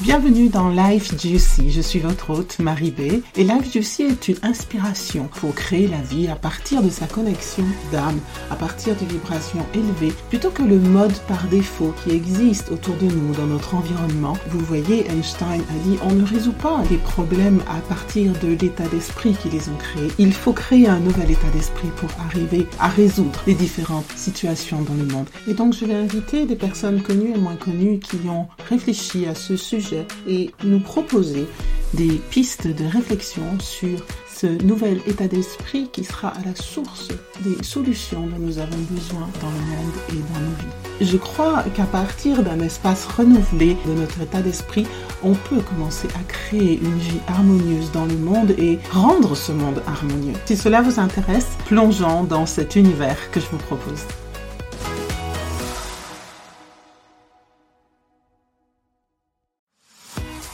Bienvenue dans Life Juicy. Je suis votre hôte Marie B. Et Life Juicy est une inspiration pour créer la vie à partir de sa connexion d'âme, à partir de vibrations élevées, plutôt que le mode par défaut qui existe autour de nous dans notre environnement. Vous voyez, Einstein a dit on ne résout pas les problèmes à partir de l'état d'esprit qui les ont créés. Il faut créer un nouvel état d'esprit pour arriver à résoudre les différentes situations dans le monde. Et donc je vais inviter des personnes connues et moins connues qui ont réfléchi à ce sujet et nous proposer des pistes de réflexion sur ce nouvel état d'esprit qui sera à la source des solutions dont nous avons besoin dans le monde et dans nos vies. Je crois qu'à partir d'un espace renouvelé de notre état d'esprit, on peut commencer à créer une vie harmonieuse dans le monde et rendre ce monde harmonieux. Si cela vous intéresse, plongeons dans cet univers que je vous propose.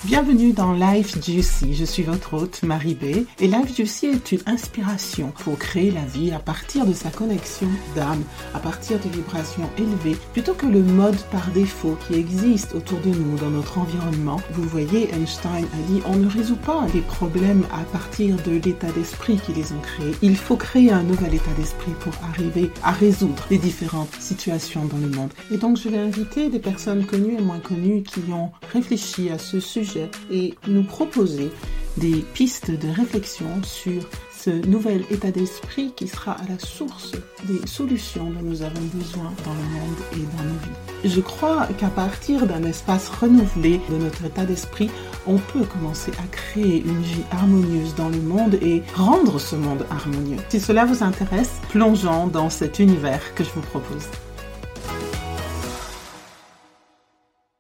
Bienvenue dans Life Juicy. Je suis votre hôte Marie B. Et Life Juicy est une inspiration pour créer la vie à partir de sa connexion d'âme, à partir de vibrations élevées, plutôt que le mode par défaut qui existe autour de nous dans notre environnement. Vous voyez, Einstein a dit on ne résout pas les problèmes à partir de l'état d'esprit qui les ont créés. Il faut créer un nouvel état d'esprit pour arriver à résoudre les différentes situations dans le monde. Et donc je vais inviter des personnes connues et moins connues qui ont réfléchi à ce sujet et nous proposer des pistes de réflexion sur ce nouvel état d'esprit qui sera à la source des solutions dont nous avons besoin dans le monde et dans nos vies. Je crois qu'à partir d'un espace renouvelé de notre état d'esprit, on peut commencer à créer une vie harmonieuse dans le monde et rendre ce monde harmonieux. Si cela vous intéresse, plongeons dans cet univers que je vous propose.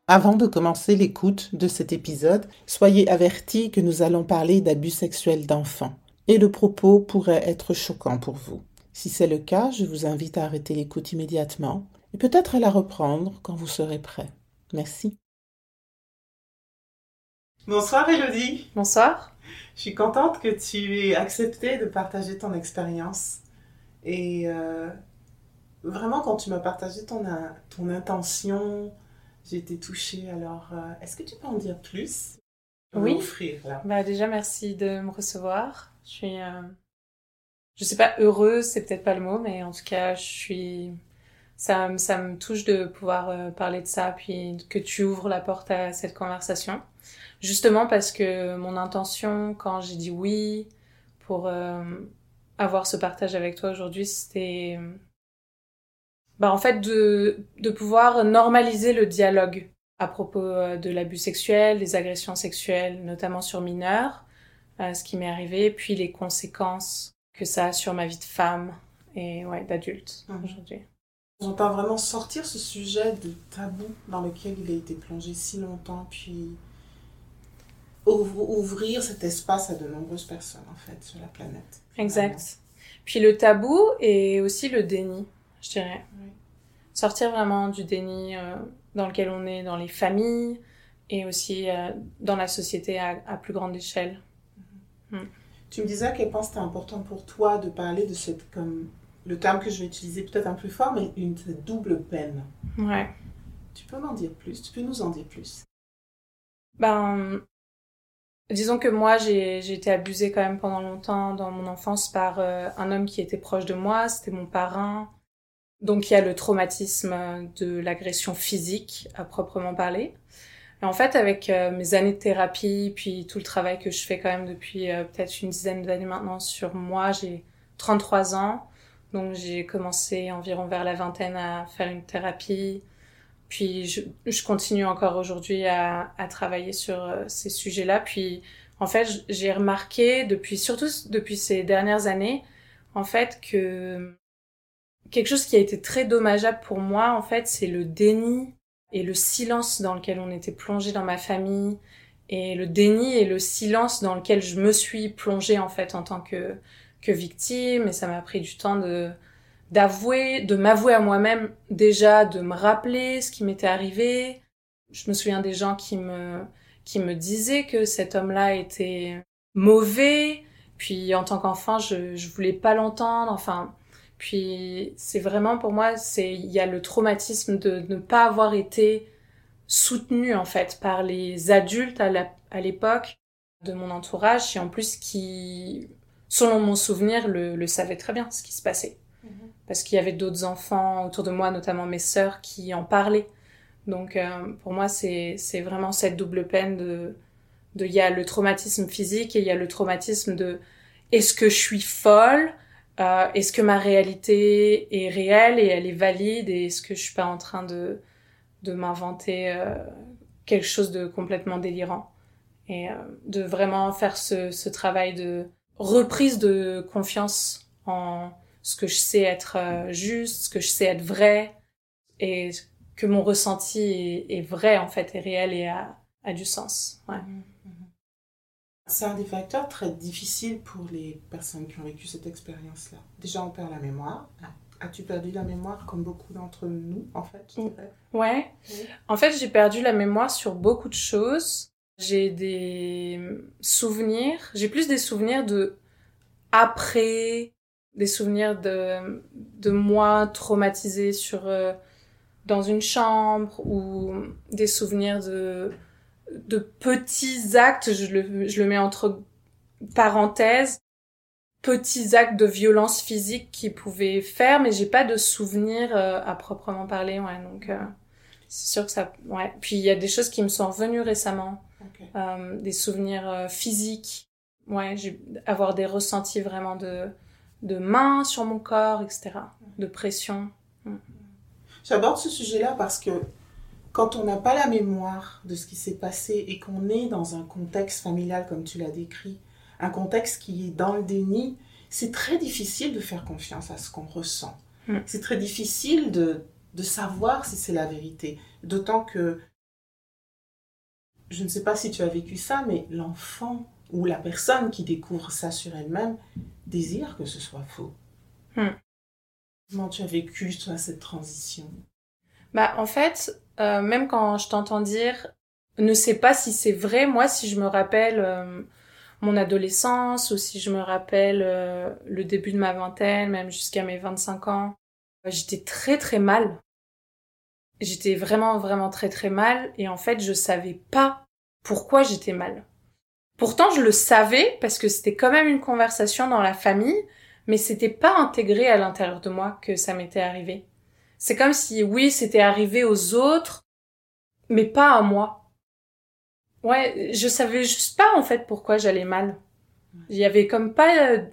Avant de commencer l'écoute de cet épisode, soyez avertis que nous allons parler d'abus sexuels d'enfants et le propos pourrait être choquant pour vous. Si c'est le cas, je vous invite à arrêter l'écoute immédiatement et peut-être à la reprendre quand vous serez prêt. Merci. Bonsoir Elodie. Bonsoir. Je suis contente que tu aies accepté de partager ton expérience. Et euh, vraiment, quand tu m'as partagé ton, ton intention, j'ai été touchée. Alors, euh, est-ce que tu peux en dire plus? Oui. Bah, déjà, merci de me recevoir. Je suis, euh... je sais pas heureuse, c'est peut-être pas le mot, mais en tout cas, je suis. Ça, ça me touche de pouvoir euh, parler de ça, puis que tu ouvres la porte à cette conversation. Justement parce que mon intention, quand j'ai dit oui pour euh, avoir ce partage avec toi aujourd'hui, c'était bah, en fait de, de pouvoir normaliser le dialogue à propos euh, de l'abus sexuel, des agressions sexuelles, notamment sur mineurs, euh, ce qui m'est arrivé, puis les conséquences que ça a sur ma vie de femme et ouais, d'adulte mmh. aujourd'hui. J'entends vraiment sortir ce sujet de tabou dans lequel il a été plongé si longtemps, puis ouvrir cet espace à de nombreuses personnes en fait sur la planète. Exact. Puis le tabou et aussi le déni je dirais. Sortir vraiment du déni euh, dans lequel on est dans les familles et aussi euh, dans la société à, plus grande échelle. Mm. Tu me disais à quel point c'était important pour toi de parler de cette, comme le terme que je vais utiliser peut-être un peu fort, mais une double peine. Ouais. Tu peux m'en dire plus? Tu peux nous en dire plus? Ben, disons que moi, j'ai été abusée quand même pendant longtemps dans mon enfance par euh, un homme qui était proche de moi, c'était mon parrain. Donc il y a le traumatisme de l'agression physique à proprement parler. Et en fait, avec euh, mes années de thérapie, puis tout le travail que je fais quand même depuis euh, peut-être une dizaine d'années maintenant sur moi, j'ai 33 ans. Donc j'ai commencé environ vers la vingtaine à faire une thérapie. Puis je, continue encore aujourd'hui à, à, travailler sur euh, ces sujets-là. Puis en fait, j'ai remarqué depuis, surtout depuis ces dernières années, en fait, que quelque chose qui a été très dommageable pour moi, en fait, c'est le déni et le silence dans lequel on était plongé dans ma famille, et le déni et le silence dans lequel je me suis plongée, en fait, en tant que, que victime, et ça m'a pris du temps de, d'avouer, de m'avouer à moi-même, déjà, de me rappeler ce qui m'était arrivé. Je me souviens des gens qui me, qui me disaient que cet homme-là était mauvais, puis en tant qu'enfant, je, je voulais pas l'entendre, enfin, puis c'est vraiment pour moi, c'est il y a le traumatisme de ne pas avoir été soutenue en fait par les adultes à l'époque de mon entourage et en plus qui, selon mon souvenir, le, le savaient très bien ce qui se passait. Mhm. Parce qu'il y avait d'autres enfants autour de moi, notamment mes sœurs, qui en parlaient. Donc euh, pour moi, c'est vraiment cette double peine de... Il y a le traumatisme physique et il y a le traumatisme de est-ce que je suis folle? Euh, Est-ce que ma réalité est réelle et elle est valide Et est-ce que je suis pas en train de, de m'inventer euh, quelque chose de complètement délirant? Et euh, de vraiment faire ce, ce travail de reprise de confiance en ce que je sais être euh, juste, ce que je sais être vrai, et que mon ressenti est, vrai en fait, est réel et a, a du sens. Ouais. C'est un des facteurs très difficiles pour les personnes qui ont vécu cette expérience-là. Déjà, on perd la mémoire. As-tu perdu la mémoire comme beaucoup d'entre nous, en fait? Ouais. Oui. En fait, j'ai perdu la mémoire sur beaucoup de choses. J'ai des souvenirs. J'ai plus des souvenirs de après, des souvenirs de, de moi traumatisée sur, euh, dans une chambre ou des souvenirs de de petits actes, je le, je le mets entre parenthèses, petits actes de violence physique qu'ils pouvaient faire, mais j'ai pas de souvenir euh, à proprement parler, ouais, donc euh, c'est sûr que ça, ouais. Puis il y a des choses qui me sont venues récemment, euh, des souvenirs physiques, ouais, avoir des ressentis vraiment de de mains sur mon corps, etc., de pression. Mm. J'aborde ce sujet-là parce que quand on n'a pas la mémoire de ce qui s'est passé et qu'on est dans un contexte familial comme tu l'as décrit, un contexte qui est dans le déni, c'est très difficile de faire confiance à ce qu'on ressent. Mm. C'est très difficile de, de savoir si c'est la vérité. D'autant que, je ne sais pas si tu as vécu ça, mais l'enfant ou la personne qui découvre ça sur elle-même désire que ce soit faux. Mm. Comment tu as vécu, toi, cette transition? Bah, en fait, euh, même quand je t'entends dire ne sais pas si c'est vrai, moi si je me rappelle euh, mon adolescence ou si je me rappelle euh, le début de ma vingtaine, même jusqu'à mes 25 ans, j'étais très très mal. J'étais vraiment vraiment très très mal et en fait je savais pas pourquoi j'étais mal. Pourtant je le savais parce que c'était quand même une conversation dans la famille, mais c'était pas intégré à l'intérieur de moi que ça m'était arrivé. C'est comme si, oui, c'était arrivé aux autres, mais pas à moi. Ouais, je savais juste pas, en fait, pourquoi j'allais mal. Il y avait comme pas... Euh,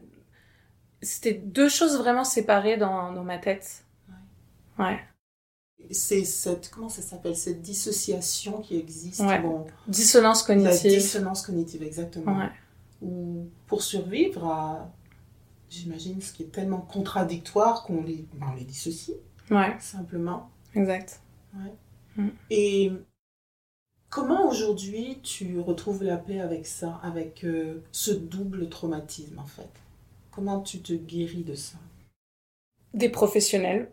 c'était deux choses vraiment séparées dans, dans ma tête. Ouais. C'est cette... Comment ça s'appelle Cette dissociation qui existe. Ouais. dissonance cognitive. La dissonance cognitive, exactement. Ouais. Ou pour survivre à... J'imagine ce qui est tellement contradictoire qu'on les, ben, on les dissocie. Ouais. Simplement. Exact. Ouais. Mm. Et comment aujourd'hui tu retrouves la paix avec ça, avec euh, ce double traumatisme en fait? Comment tu te guéris de ça? Des professionnels.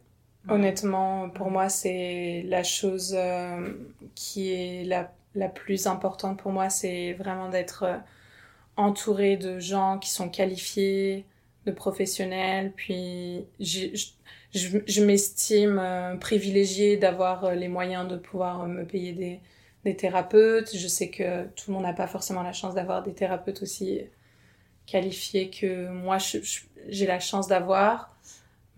Honnêtement, pour moi, c'est la chose euh, qui est la, la, plus importante pour moi, c'est vraiment d'être euh, entouré de gens qui sont qualifiés, de professionnels. Puis, je, je, m'estime euh, privilégiée d'avoir euh, les moyens de pouvoir euh, me payer des, des thérapeutes. Je sais que tout le monde n'a pas forcément la chance d'avoir des thérapeutes aussi qualifiés que moi j'ai la chance d'avoir.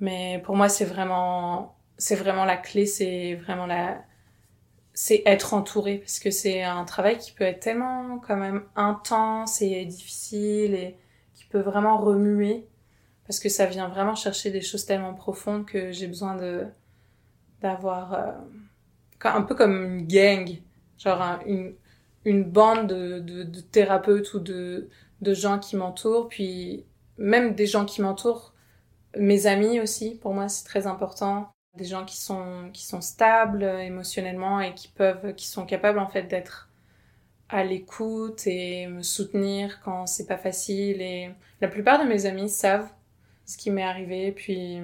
Mais pour moi, c'est vraiment, c'est vraiment la clé, c'est vraiment la, c'est être entouré parce que c'est un travail qui peut être tellement quand même intense et difficile et qui peut vraiment remuer parce que ça vient vraiment chercher des choses tellement profondes que j'ai besoin de d'avoir euh, un peu comme une gang, genre une, une bande de, de, thérapeutes ou de, de gens qui m'entourent, puis même des gens qui m'entourent, mes amis aussi, pour moi c'est très important, des gens qui sont qui sont stables émotionnellement et qui peuvent qui sont capables en fait d'être à l'écoute et me soutenir quand c'est pas facile. Et la plupart de mes amis savent ce qui m'est arrivé, puis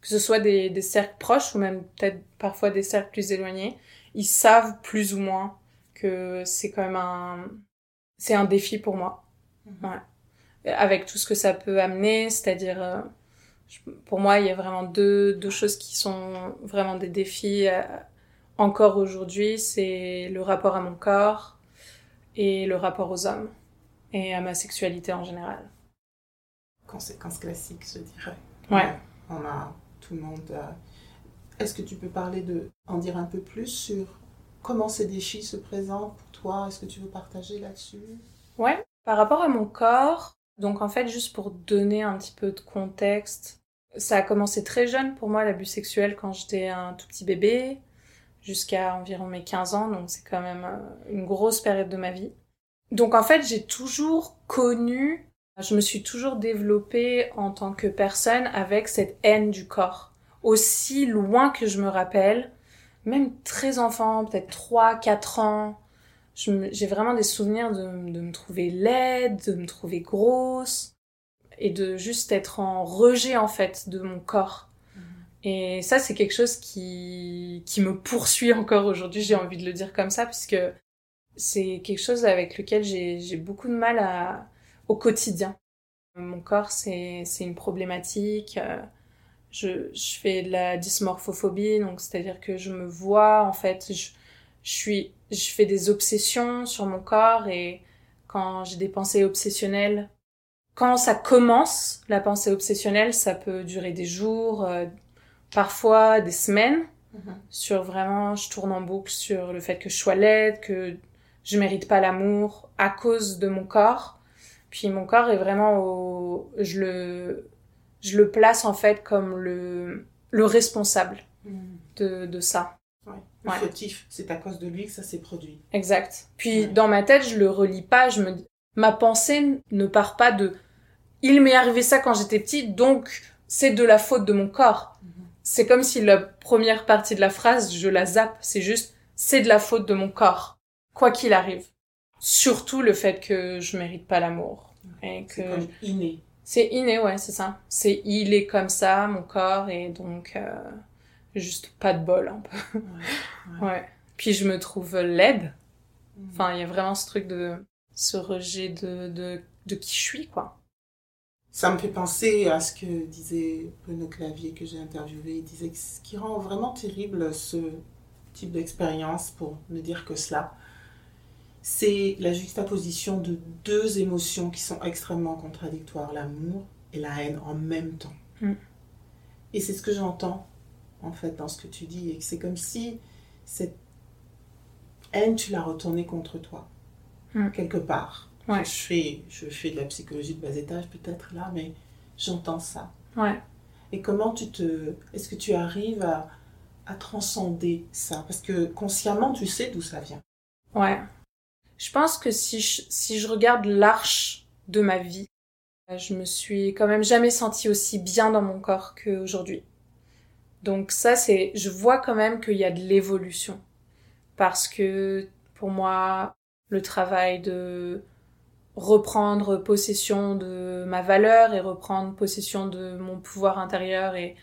que ce soit des, des cercles proches ou même peut-être parfois des cercles plus éloignés, ils savent plus ou moins que c'est quand même un c'est un défi pour moi. Mhm. Ouais. Avec tout ce que ça peut amener, c'est-à-dire euh, pour moi, il y a vraiment deux, deux choses qui sont vraiment des défis euh, encore aujourd'hui, c'est le rapport à mon corps et le rapport aux hommes et à ma sexualité en général. Conséquence classique, je dirais. Ouais. On a tout le monde. euh, Est-ce que tu peux parler de, en dire un peu plus sur comment ces défis se présentent pour toi? Est-ce que tu veux partager là-dessus? Ouais. Par rapport à mon corps, donc en fait, juste pour donner un petit peu de contexte, ça a commencé très jeune pour moi, l'abus sexuel, quand j'étais un tout petit bébé, jusqu'à environ mes 15 ans, donc c'est quand même euh, une grosse période de ma vie. Donc en fait, j'ai toujours connu, je me suis toujours développée en tant que personne avec cette haine du corps. Aussi loin que je me rappelle, même très enfant, peut-être 3, 4 ans, j'ai vraiment des souvenirs de, de me trouver laide, de me trouver grosse, et de juste être en rejet en fait de mon corps. Et ça, c'est quelque chose qui, qui me poursuit encore aujourd'hui, j'ai envie de le dire comme ça, puisque c'est quelque chose avec lequel j'ai beaucoup de mal à, au quotidien. Mon corps, c'est c'est une problématique. euh, Je, je fais de la dysmorphophobie, donc c'est-à-dire que je me vois, en fait, je, je suis, je fais des obsessions sur mon corps et quand j'ai des pensées obsessionnelles, quand ça commence, la pensée obsessionnelle, ça peut durer des jours, euh, parfois des semaines, sur vraiment, je tourne en boucle sur le fait que je sois laide, que je mérite pas l'amour à cause de mon corps. Puis mon corps est vraiment au, je le, je le place en fait comme le, le responsable de, de ça. Ouais. Le Ouais. fautif, c'est à cause de lui que ça s'est produit. Exact. Puis Ouais. dans ma tête, je le relis pas, je me dis, ma pensée ne part pas de, il m'est arrivé ça quand j'étais petite, donc c'est de la faute de mon corps. C'est comme si la première partie de la phrase, je la zappe. C'est juste, c'est de la faute de mon corps. Quoi qu'il arrive. Surtout le fait que je mérite pas l'amour. Et C'est que comme inné. c'est inné, ouais, c'est ça. C'est, il est comme ça, mon corps, et donc, euh, juste pas de bol, un peu. Ouais. Ouais. Puis je me trouve laide. Mhm. Enfin, il y a vraiment ce truc de, ce rejet de, de, de qui je suis, quoi. Ça me fait penser à ce que disait Bruno Clavier que j'ai interviewé. Il disait que ce qui rend vraiment terrible ce type d'expérience, pour ne dire que cela, c'est la juxtaposition de deux émotions qui sont extrêmement contradictoires, l'amour et la haine en même temps. Mm. Et c'est ce que j'entends en fait dans ce que tu dis, et c'est comme si cette haine, tu l'as retournée contre toi, Mm. quelque part. Ouais. Je fais, je fais de la psychologie de bas étage peut-être là, mais j'entends ça. Ouais. Et comment tu te... Est-ce que tu arrives à, à transcender ça? Parce que consciemment, tu sais d'où ça vient. Ouais. Je pense que si je, si je regarde l'arche de ma vie, euh, je me suis quand même jamais sentie aussi bien dans mon corps qu'aujourd'hui. Donc ça, c'est, je vois quand même qu'il y a de l'évolution. Parce que pour moi, le travail de reprendre possession de ma valeur et reprendre possession de mon pouvoir intérieur est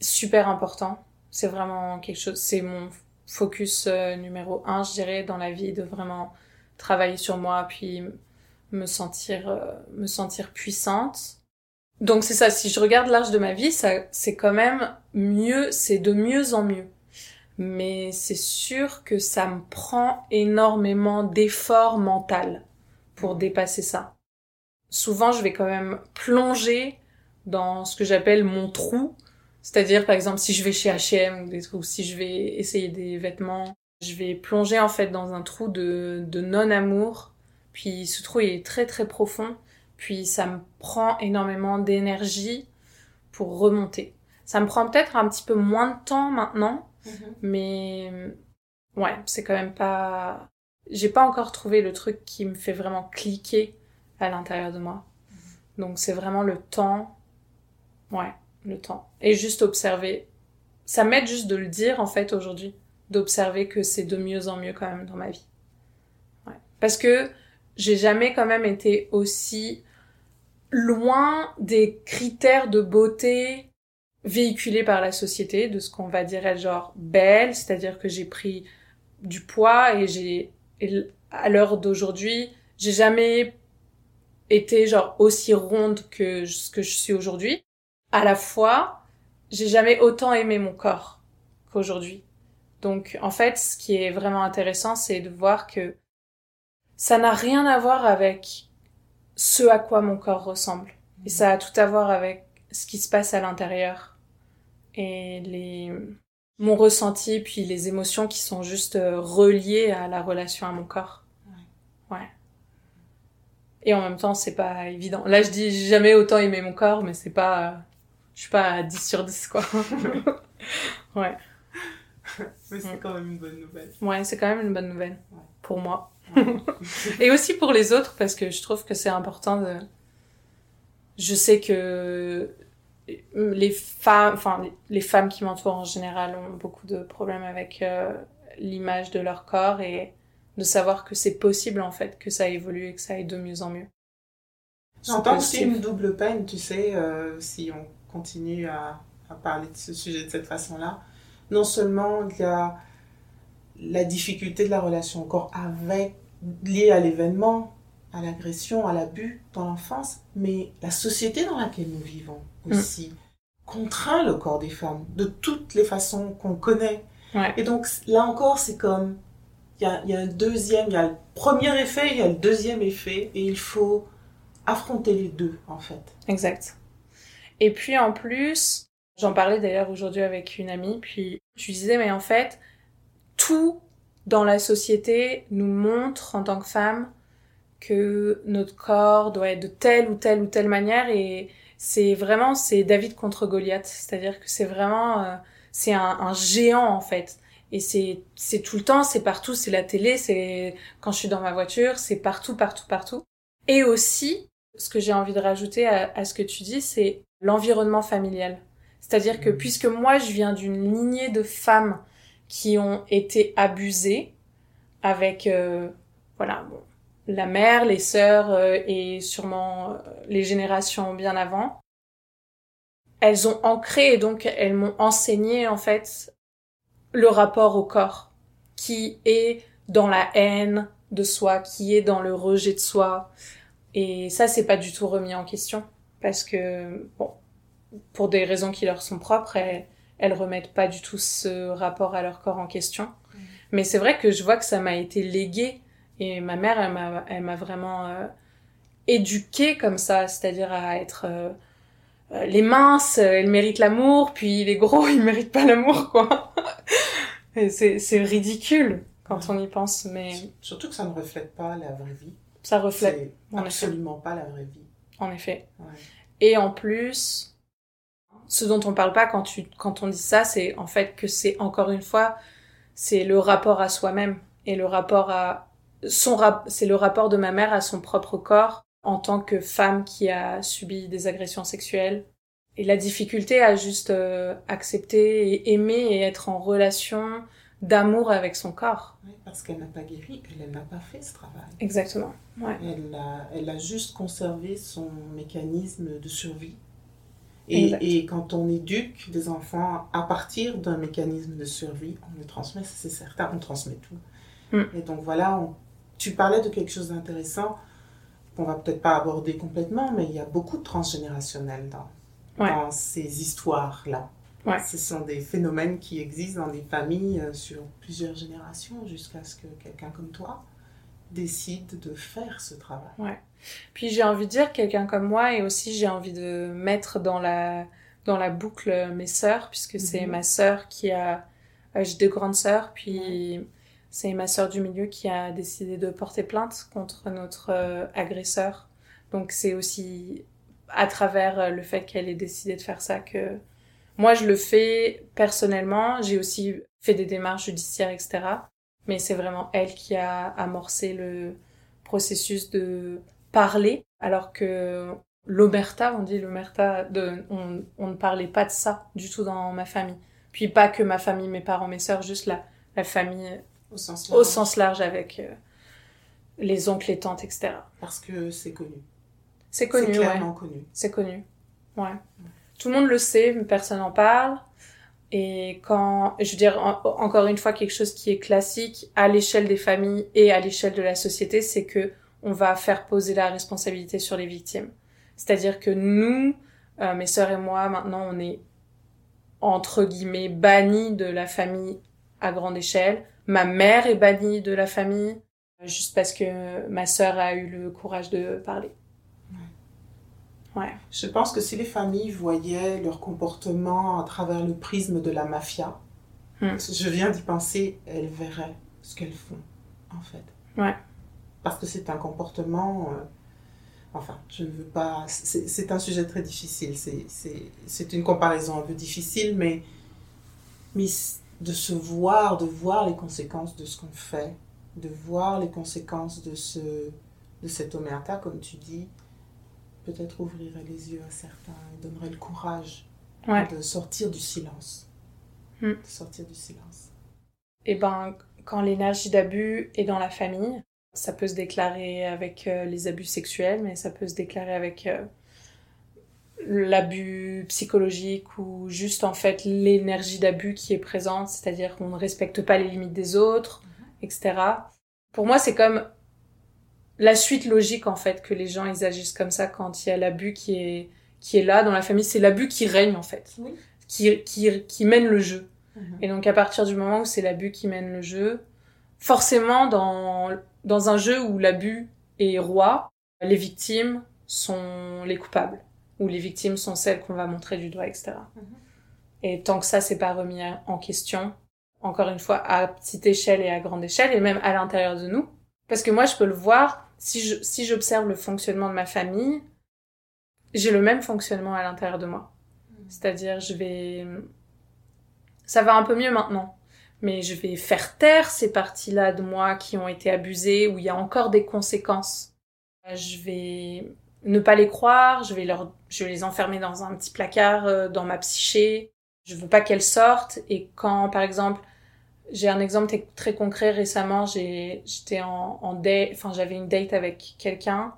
super important. C'est vraiment quelque chose, c'est mon focus euh, numéro un, je dirais, dans la vie, de vraiment travailler sur moi, puis me sentir, euh, me sentir puissante. Donc c'est ça, si je regarde l'âge de ma vie, ça, c'est quand même mieux, c'est de mieux en mieux. Mais c'est sûr que ça me prend énormément d'efforts mental pour dépasser ça. Souvent, je vais quand même plonger dans ce que j'appelle mon trou. C'est-à-dire, par exemple, si je vais chez H&M ou si je vais essayer des vêtements, je vais plonger en fait dans un trou de, de non-amour. Puis ce trou il est très très profond. Puis ça me prend énormément d'énergie pour remonter. Ça me prend peut-être un petit peu moins de temps maintenant, mais ouais, c'est quand même pas. J'ai pas encore trouvé le truc qui me fait vraiment cliquer à l'intérieur de moi. Donc c'est vraiment le temps. Ouais, le temps. Et juste observer. Ça m'aide juste de le dire en fait aujourd'hui. D'observer que c'est de mieux en mieux quand même dans ma vie. Ouais. Parce que j'ai jamais quand même été aussi loin des critères de beauté véhiculés par la société, de ce qu'on va dire être genre belle, c'est-à-dire que j'ai pris du poids et j'ai, à l'heure d'aujourd'hui, j'ai jamais été genre aussi ronde que ce que je suis aujourd'hui. À la fois, j'ai jamais autant aimé mon corps qu'aujourd'hui. Donc en fait, ce qui est vraiment intéressant, c'est de voir que ça n'a rien à voir avec ce à quoi mon corps ressemble. Et ça a tout à voir avec ce qui se passe à l'intérieur. Et les, mon ressenti, puis les émotions qui sont juste euh, reliées à la relation à mon corps. Ouais. Et en même temps, c'est pas évident. Là, je dis jamais autant aimer mon corps, mais c'est pas, je suis pas à 10 sur 10, quoi. ouais. Mais c'est quand même une bonne nouvelle. Ouais, c'est quand même une bonne nouvelle. Pour moi. Et aussi pour les autres, parce que je trouve que c'est important de... Je sais que les femmes, enfin, les femmes qui m'entourent en général ont beaucoup de problèmes avec euh, l'image de leur corps et de savoir que c'est possible, en fait, que ça évolue et que ça aille de mieux en mieux. J'entends aussi une double peine, tu sais, euh, si on continue à, à parler de ce sujet de cette façon-là non seulement il y a la difficulté de la relation encore avec, liée à l'événement, à l'agression, à l'abus dans l'enfance, mais la société dans laquelle nous vivons mm. aussi contraint le corps des femmes de toutes les façons qu'on connaît. Et donc là encore, c'est comme, il y a, y a un deuxième, il y a le premier effet, il y a le deuxième effet, et il faut affronter les deux, en fait. Exact. Et puis en plus, J'en parlais d'ailleurs aujourd'hui avec une amie, puis je lui disais, mais en fait, tout dans la société nous montre en tant que femme que notre corps doit être de telle ou telle ou telle manière et c'est vraiment c'est David contre Goliath. C'est-à-dire que c'est vraiment euh, c'est un, géant en fait. Et c'est tout le temps c'est partout c'est la télé c'est quand je suis dans ma voiture c'est partout partout partout. Et aussi ce que j'ai envie de rajouter à ce que tu dis c'est l'environnement familial c'est-à-dire que puisque moi je viens d'une lignée de femmes qui ont été abusées avec euh, voilà la mère, les sœurs euh, et sûrement euh, les générations bien avant, elles ont ancré et donc elles m'ont enseigné en fait le rapport au corps qui est dans la haine de soi, qui est dans le rejet de soi. Et ça, c'est pas du tout remis en question. Parce que, bon, pour des raisons qui leur sont propres, elles, elles remettent pas du tout ce rapport à leur corps en question. Mm. Mais c'est vrai que je vois que ça m'a été légué et ma mère, elle m'a, elle m'a vraiment euh, éduquée comme ça, c'est-à-dire à être euh, euh, les minces, elles méritent l'amour, puis les gros, ils méritent pas l'amour, quoi. c'est, c'est ridicule quand on y pense, mais surtout que ça ne reflète pas la vraie vie. Ça reflète absolument pas la vraie vie. En effet. Ouais. Et en plus, ce dont on parle pas quand tu quand on dit ça, c'est en fait que c'est encore une fois c'est le rapport à soi-même et le rapport à son rap c'est le rapport de ma mère à son propre corps en tant que femme qui a subi des agressions sexuelles et la difficulté à juste euh, accepter et aimer et être en relation d'amour avec son corps. Oui, parce qu'elle n'a pas guéri, elle n'a pas fait ce travail. Exactement. Ouais. Elle, a, elle a juste conservé son mécanisme de survie et, et, quand on éduque des enfants à partir d'un mécanisme de survie, on le transmet, c'est certain, on transmet tout. Mm. Et donc voilà, on, tu parlais de quelque chose d'intéressant qu'on va peut-être pas aborder complètement, mais il y a beaucoup de transgénérationnel dans, ouais. dans ces histoires-là. Ouais. Ce sont des phénomènes qui existent dans des familles euh, sur plusieurs générations jusqu'à ce que quelqu'un comme toi décide de faire ce travail. Ouais. Puis j'ai envie de dire quelqu'un comme moi et aussi j'ai envie de mettre dans la dans la boucle mes sœurs puisque c'est ma sœur qui a j'ai deux grandes sœurs puis c'est ma sœur du milieu qui a décidé de porter plainte contre notre euh, agresseur. Donc c'est aussi à travers euh, le fait qu'elle ait décidé de faire ça que moi je le fais personnellement, j'ai aussi fait des démarches judiciaires etc. Mais c'est vraiment elle qui a amorcé le processus de parler, alors que l'omerta, on dit l'omerta, de, on, on, ne parlait pas de ça du tout dans ma famille. Puis pas que ma famille, mes parents, mes sœurs, juste la, la famille au sens large, au sens large avec euh, les oncles, les tantes, etc. Parce que c'est connu. C'est connu, C'est clairement ouais. connu. C'est connu, ouais. Tout le monde le sait, mais personne n'en parle. Et quand, je veux dire, en, encore une fois, quelque chose qui est classique à l'échelle des familles et à l'échelle de la société, c'est que on va faire poser la responsabilité sur les victimes. C'est-à-dire que nous, euh, mes sœurs et moi, maintenant, on est entre guillemets bannis de la famille à grande échelle. Ma mère est bannie de la famille juste parce que ma sœur a eu le courage de parler. Ouais. Je pense que si les familles voyaient leur comportement à travers le prisme de la mafia, hmm. je viens d'y penser, elles verraient ce qu'elles font, en fait. Ouais. Parce que c'est un comportement. Euh, enfin, je ne veux pas. C'est un sujet très difficile. C'est une comparaison un peu difficile, mais, mais de se voir, de voir les conséquences de ce qu'on fait, de voir les conséquences de, ce, de cet omerta, comme tu dis, peut-être ouvrirait les yeux à certains et donnerait le courage de sortir du silence. Hmm. De sortir du silence. Et eh ben, quand l'énergie d'abus est dans la famille, ça peut se déclarer avec euh, les abus sexuels, mais ça peut se déclarer avec euh, l'abus psychologique ou juste en fait l'énergie d'abus qui est présente, c'est-à-dire qu'on ne respecte pas les limites des autres, etc. Pour moi, c'est comme la suite logique en fait que les gens ils agissent comme ça quand il y a l'abus qui est qui est là dans la famille, c'est l'abus qui règne en fait, qui, qui qui mène le jeu. Mhm. Et donc à partir du moment où c'est l'abus qui mène le jeu, forcément dans dans un jeu où l'abus est roi, les victimes sont les coupables ou les victimes sont celles qu'on va montrer du doigt, etc. Mhm. Et tant que ça c'est pas remis en question, encore une fois, à petite échelle et à grande échelle, et même à l'intérieur de nous. Parce que moi, je peux le voir, si j'observe le fonctionnement de ma famille, j'ai le même fonctionnement à l'intérieur de moi. Hmm. C'est-à-dire, je vais, ça va un peu mieux maintenant. Mais je vais faire taire ces parties-là de moi qui ont été abusées, où il y a encore des conséquences. Je vais ne pas les croire, je vais leur, je vais les enfermer dans un petit placard, euh, dans ma psyché. Je veux pas qu'elles sortent. Et quand, par exemple, j'ai un exemple très concret récemment, j'étais en, en date, enfin j'avais une date avec quelqu'un,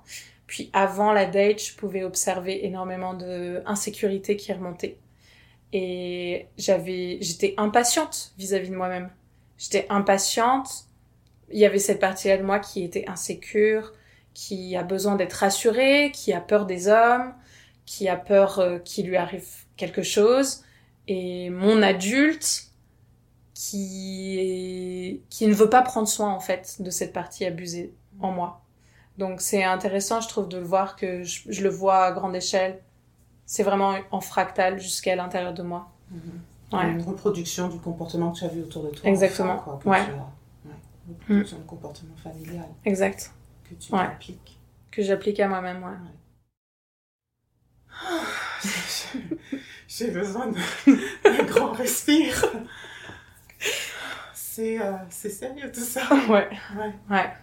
puis avant la date, je pouvais observer énormément de insécurité qui remontait. Et j'avais, j'étais impatiente vis-à-vis de moi-même. J'étais impatiente. Il y avait cette partie-là de moi qui était insécure, qui a besoin d'être rassurée, qui a peur des hommes, qui a peur euh, qu'il lui arrive quelque chose. Et mon adulte, qui qui ne veut pas prendre soin en fait de cette partie abusée en moi. Donc c'est intéressant, je trouve, de le voir que je, le vois à grande échelle. C'est vraiment en fractal jusqu'à l'intérieur de moi. Mm-hmm. Une reproduction du comportement que tu as vu autour de toi. Exactement. Enfin, quoi, ouais. Une reproduction du comportement familial. Exact. Que tu appliques. Que j'applique à moi-même, ouais. J'ai besoin d'un grand respire. Euh, c'est sérieux tout ça. Ouais. ouais. Ouais.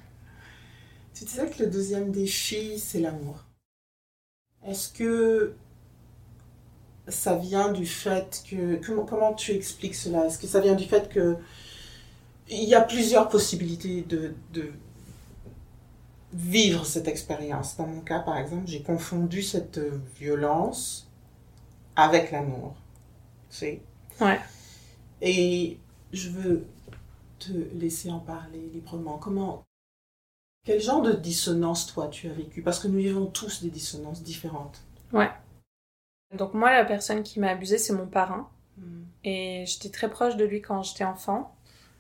Tu disais que le deuxième défi, c'est l'amour. Est-ce que ça vient du fait que... Comment, comment tu expliques cela? Est-ce que ça vient du fait que il y a plusieurs possibilités de, de vivre cette expérience? Dans mon cas, par exemple, j'ai confondu cette violence avec l'amour. Tu sais? Ouais. Et je veux te laisser en parler librement. Comment, quel genre de dissonance toi tu as vécu? Parce que nous vivons tous des dissonances différentes. Ouais. Donc moi, la personne qui m'a abusée, c'est mon parrain. Hmm. Et j'étais très proche de lui quand j'étais enfant,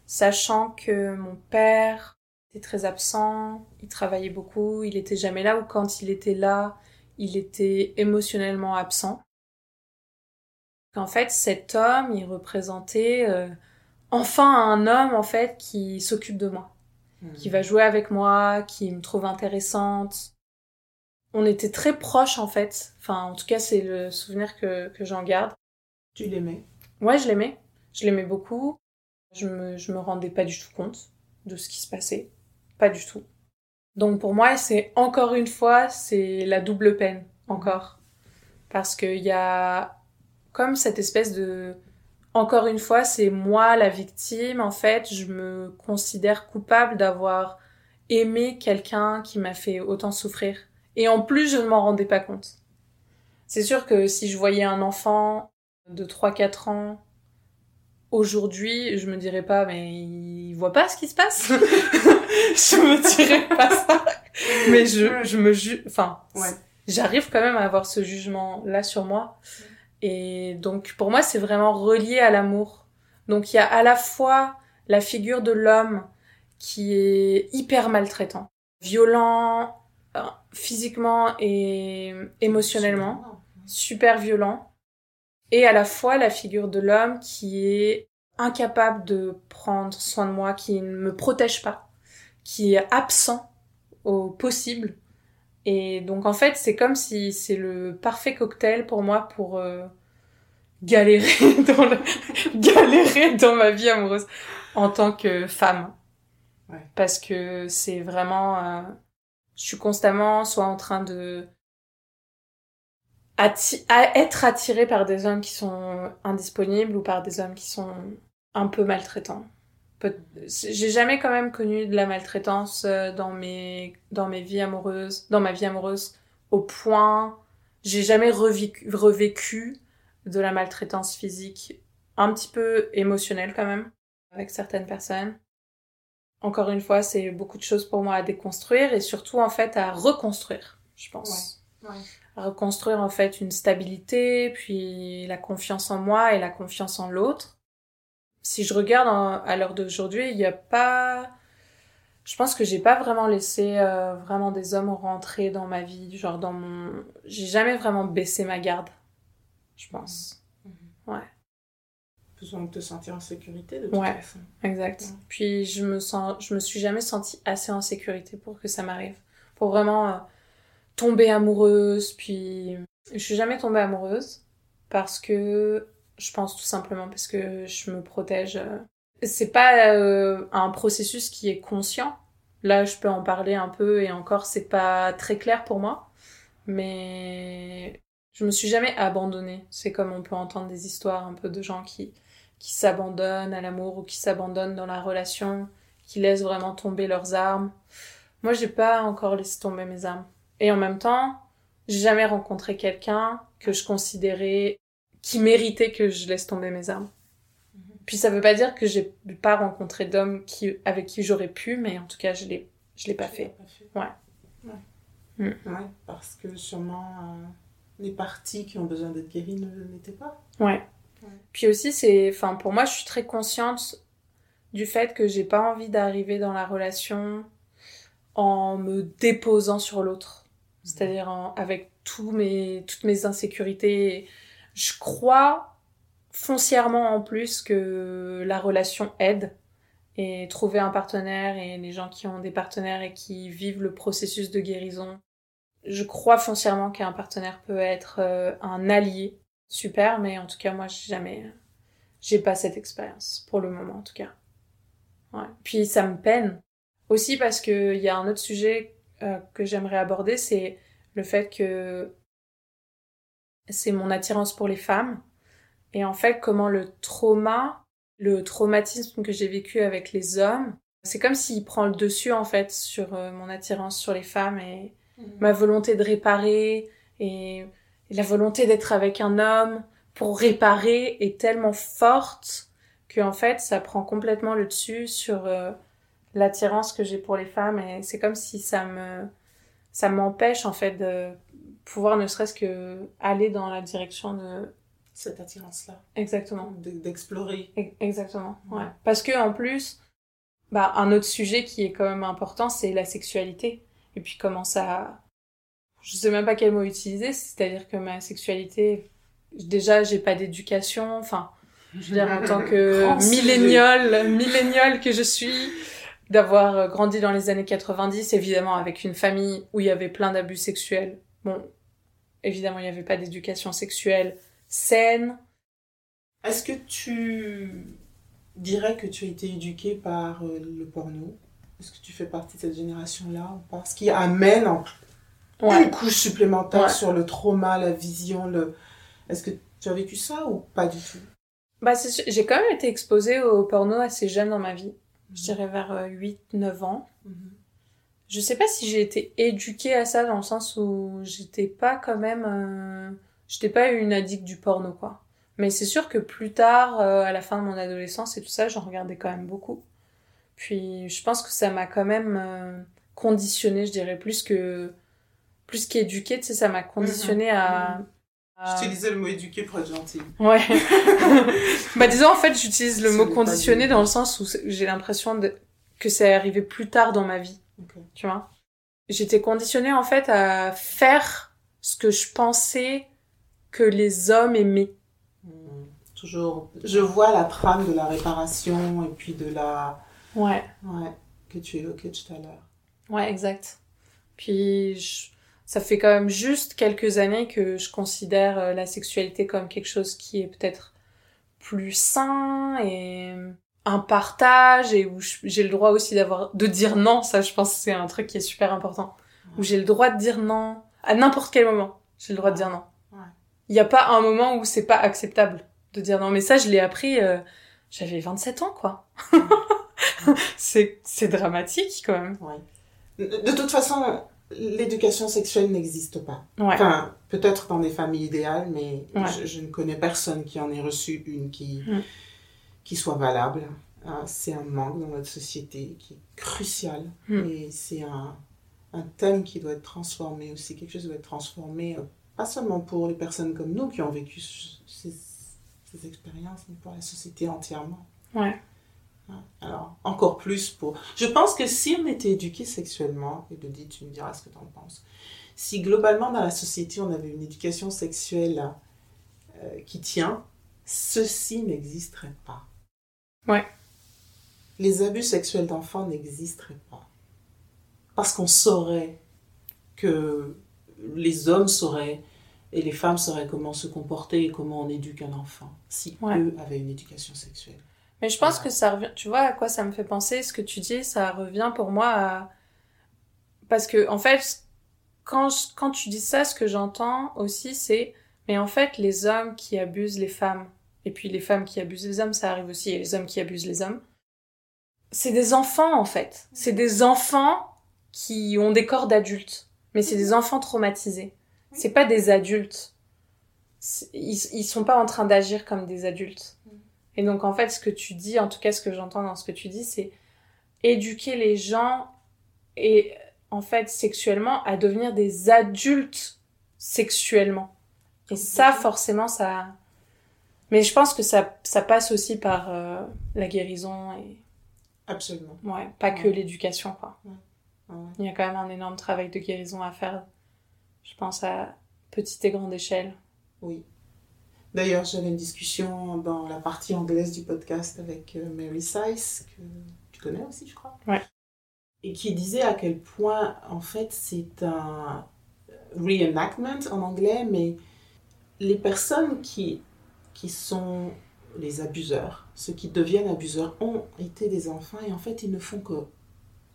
sachant que mon père était très absent, il travaillait beaucoup, il était jamais là, ou quand il était là, il était émotionnellement absent. En fait, cet homme, il représentait euh, enfin un homme en fait qui s'occupe de moi, qui va jouer avec moi, qui me trouve intéressante. On était très proches en fait. Enfin, en tout cas, c'est le souvenir que, que j'en garde. Tu l'aimais? Ouais, je l'aimais. Je l'aimais beaucoup. Je me, je me rendais pas du tout compte de ce qui se passait. Pas du tout. Donc pour moi, c'est encore une fois, c'est la double peine, encore. Parce qu'il y a comme cette espèce de encore une fois, c'est moi la victime. En fait, je me considère coupable d'avoir aimé quelqu'un qui m'a fait autant souffrir. Et en plus, je ne m'en rendais pas compte. C'est sûr que si je voyais un enfant de 3-4 ans aujourd'hui, je me dirais pas, mais il voit pas ce qui se passe. je me dirais pas ça. Mais je, je me juge, enfin, j'arrive quand même à avoir ce jugement là sur moi. Et donc pour moi, c'est vraiment relié à l'amour. Donc il y a à la fois la figure de l'homme qui est hyper maltraitant, violent physiquement et émotionnellement, super violent, et à la fois la figure de l'homme qui est incapable de prendre soin de moi, qui ne me protège pas, qui est absent au possible. Et donc en fait, c'est comme si c'est le parfait cocktail pour moi pour euh, galérer dans le... galérer dans ma vie amoureuse en tant que femme. Parce que c'est vraiment euh, je suis constamment soit en train de être attirée par des hommes qui sont indisponibles ou par des hommes qui sont un peu maltraitants. J'ai jamais quand même connu de la maltraitance euh, dans mes dans mes vies amoureuses, dans ma vie amoureuse au point j'ai jamais revécu, revécu de la maltraitance physique, un petit peu émotionnelle quand même avec certaines personnes. Encore une fois, c'est beaucoup de choses pour moi à déconstruire et surtout en fait à reconstruire, je pense. Ouais. À reconstruire en fait une stabilité, puis la confiance en moi et la confiance en l'autre si je regarde à l'heure d'aujourd'hui, il n'y a pas. Je pense que j'ai pas vraiment laissé euh, vraiment des hommes rentrer dans ma vie, genre dans mon. J'ai jamais vraiment baissé ma garde, je pense. Mhm. Ouais. Besoin de te sentir en sécurité de toute ouais, Exact. Puis je me sens, je me suis jamais sentie assez en sécurité pour que ça m'arrive, pour vraiment euh, tomber amoureuse. Puis je suis jamais tombée amoureuse parce que je pense tout simplement parce que je me protège. C'est pas euh, un processus qui est conscient. Là, je peux en parler un peu et encore, c'est pas très clair pour moi. Mais je me suis jamais abandonnée. C'est comme on peut entendre des histoires un peu de gens qui, qui s'abandonnent à l'amour ou qui s'abandonnent dans la relation, qui laissent vraiment tomber leurs armes. Moi, j'ai pas encore laissé tomber mes armes. Et en même temps, j'ai jamais rencontré quelqu'un que je considérais qui méritait que je laisse tomber mes armes. Mhm. Puis ça veut pas dire que j'ai pas rencontré d'hommes qui, avec qui j'aurais pu, mais en tout cas, je l'ai, je l'ai pas, fait. Ouais. Ouais. Mm. ouais. parce que sûrement euh, les parties qui ont besoin d'être guéries ne l'étaient pas. Ouais. Puis aussi, c'est, enfin, pour moi, je suis très consciente du fait que j'ai pas envie d'arriver dans la relation en me déposant sur l'autre. C'est-à-dire avec tous mes, toutes mes insécurités je crois foncièrement en plus que la relation aide et trouver un partenaire et les gens qui ont des partenaires et qui vivent le processus de guérison. Je crois foncièrement qu'un partenaire peut être euh, un allié super, mais en tout cas moi j'ai jamais, j'ai pas cette expérience pour le moment en tout cas. Ouais. Puis ça me peine aussi parce que il y a un autre sujet euh, que j'aimerais aborder, c'est le fait que c'est mon attirance pour les femmes. Et en fait, comment le trauma, le traumatisme que j'ai vécu avec les hommes, c'est comme s'il prend le dessus en fait sur euh, mon attirance sur les femmes et mhm. ma volonté de réparer et, la volonté d'être avec un homme pour réparer est tellement forte que en fait ça prend complètement le dessus sur euh, l'attirance que j'ai pour les femmes et c'est comme si ça me ça m'empêche en fait de pouvoir ne serait-ce que aller dans la direction de cette attirance-là. Exactement. D'explorer. Exactement. Ouais. Parce que en plus, bah un autre sujet qui est quand même important, c'est la sexualité. Et puis comment ça, je sais même pas quel mot utiliser. C'est-à-dire que ma sexualité, déjà j'ai pas d'éducation. Enfin, je veux dire en tant que millénial, millénial que je suis d'avoir grandi dans les années 90, évidemment avec une famille où il y avait plein d'abus sexuels. Bon, Évidemment, il n'y avait pas d'éducation sexuelle saine. Est-ce que tu dirais que tu as été éduquée par euh, le porno? Est-ce que tu fais partie de cette génération-là Ce qui amène une couche supplémentaire sur le trauma, la vision. Le... Est-ce que tu as vécu ça ou pas du tout? Bah, J'ai quand même été exposée au porno assez jeune dans ma vie. Je dirais vers 8-9 euh, ans. Mhm je sais pas si j'ai été éduquée à ça dans le sens où j'étais pas quand même euh... j'étais pas une addict du porno quoi mais c'est sûr que plus tard euh, à la fin de mon adolescence et tout ça j'en regardais quand même beaucoup puis je pense que ça m'a quand même euh, conditionné je dirais plus que plus qu'éduquée tu sais ça m'a conditionné à, J'utilisais le mot éduqué pour être gentil. Ouais. bah disons en fait j'utilise le mot conditionné dans le sens où j'ai l'impression de... que c'est arrivé plus tard dans ma vie, Ok. tu vois. J'étais conditionnée en fait à faire ce que je pensais que les hommes aimaient. Hmm. Toujours. Je vois la trame de la réparation et puis de la. Ouais. Ouais, que tu évoquais tout à l'heure. Ouais, exact. Puis je- ça fait quand même juste quelques années que je considère euh, la sexualité comme quelque chose qui est peut-être plus sain et un partage et où j'ai le droit aussi d'avoir de dire non, ça je pense que c'est un truc qui est super important. Où j'ai le droit de dire non à n'importe quel moment. J'ai le droit de dire non. Il n'y a pas un moment où c'est pas acceptable de dire non, mais ça je l'ai appris euh, j'avais 27 ans quoi. c'est c'est dramatique quand même. De toute façon, l'éducation sexuelle n'existe pas. Ouais. Enfin, peut-être dans des familles idéales, mais Ouais. je, je ne connais personne qui en ait reçu une qui, Mm. qui soit valable. Euh, c'est un manque dans notre société qui est crucial. Mm. Et c'est un, un thème qui doit être transformé aussi. Quelque chose doit être transformé, euh, pas seulement pour les personnes comme nous qui ont vécu ce- ces, ces expériences, mais pour la société entièrement. Ouais. Alors, encore plus pour... Je pense que si on était éduqué sexuellement, et Elodie, tu me diras ce que tu en penses, si globalement dans la société on avait une éducation sexuelle euh, qui tient, ceci n'existerait pas. Ouais. Les abus sexuels d'enfants n'existeraient pas. Parce qu'on saurait que les hommes sauraient et les femmes sauraient comment se comporter et comment on éduque un enfant, si Ouais. eux avaient une éducation sexuelle. Mais je pense Voilà. que ça revient, tu vois à quoi ça me fait penser, ce que tu dis, ça revient pour moi à... Parce que, en fait, quand, je- quand tu dis ça, ce que j'entends aussi, c'est, mais en fait, les hommes qui abusent les femmes, et puis les femmes qui abusent les hommes, ça arrive aussi, et les hommes qui abusent les hommes, c'est des enfants, en fait. C'est des enfants qui ont des corps d'adultes, mais c'est des enfants traumatisés. C'est pas des adultes. Ils, ils sont pas en train d'agir comme des adultes. Et donc, en fait, ce que tu dis, en tout cas, ce que j'entends dans ce que tu dis, c'est éduquer les gens et, en fait, sexuellement, à devenir des adultes sexuellement. Et ça, forcément, ça... Mais je pense que ça, ça passe aussi par euh, la guérison et, Absolument. ouais, pas que l'éducation, quoi. Ouais. Il y a quand même un énorme travail de guérison à faire, je pense, à petite et grande échelle. Oui. D'ailleurs, j'avais une discussion dans la partie anglaise du podcast avec euh, Mary Sice, que tu connais aussi, je crois. Ouais. Et qui disait à quel point, en fait, c'est un reenactment en anglais, mais les personnes qui, qui sont les abuseurs, ceux qui deviennent abuseurs, ont été des enfants et en fait, ils ne font que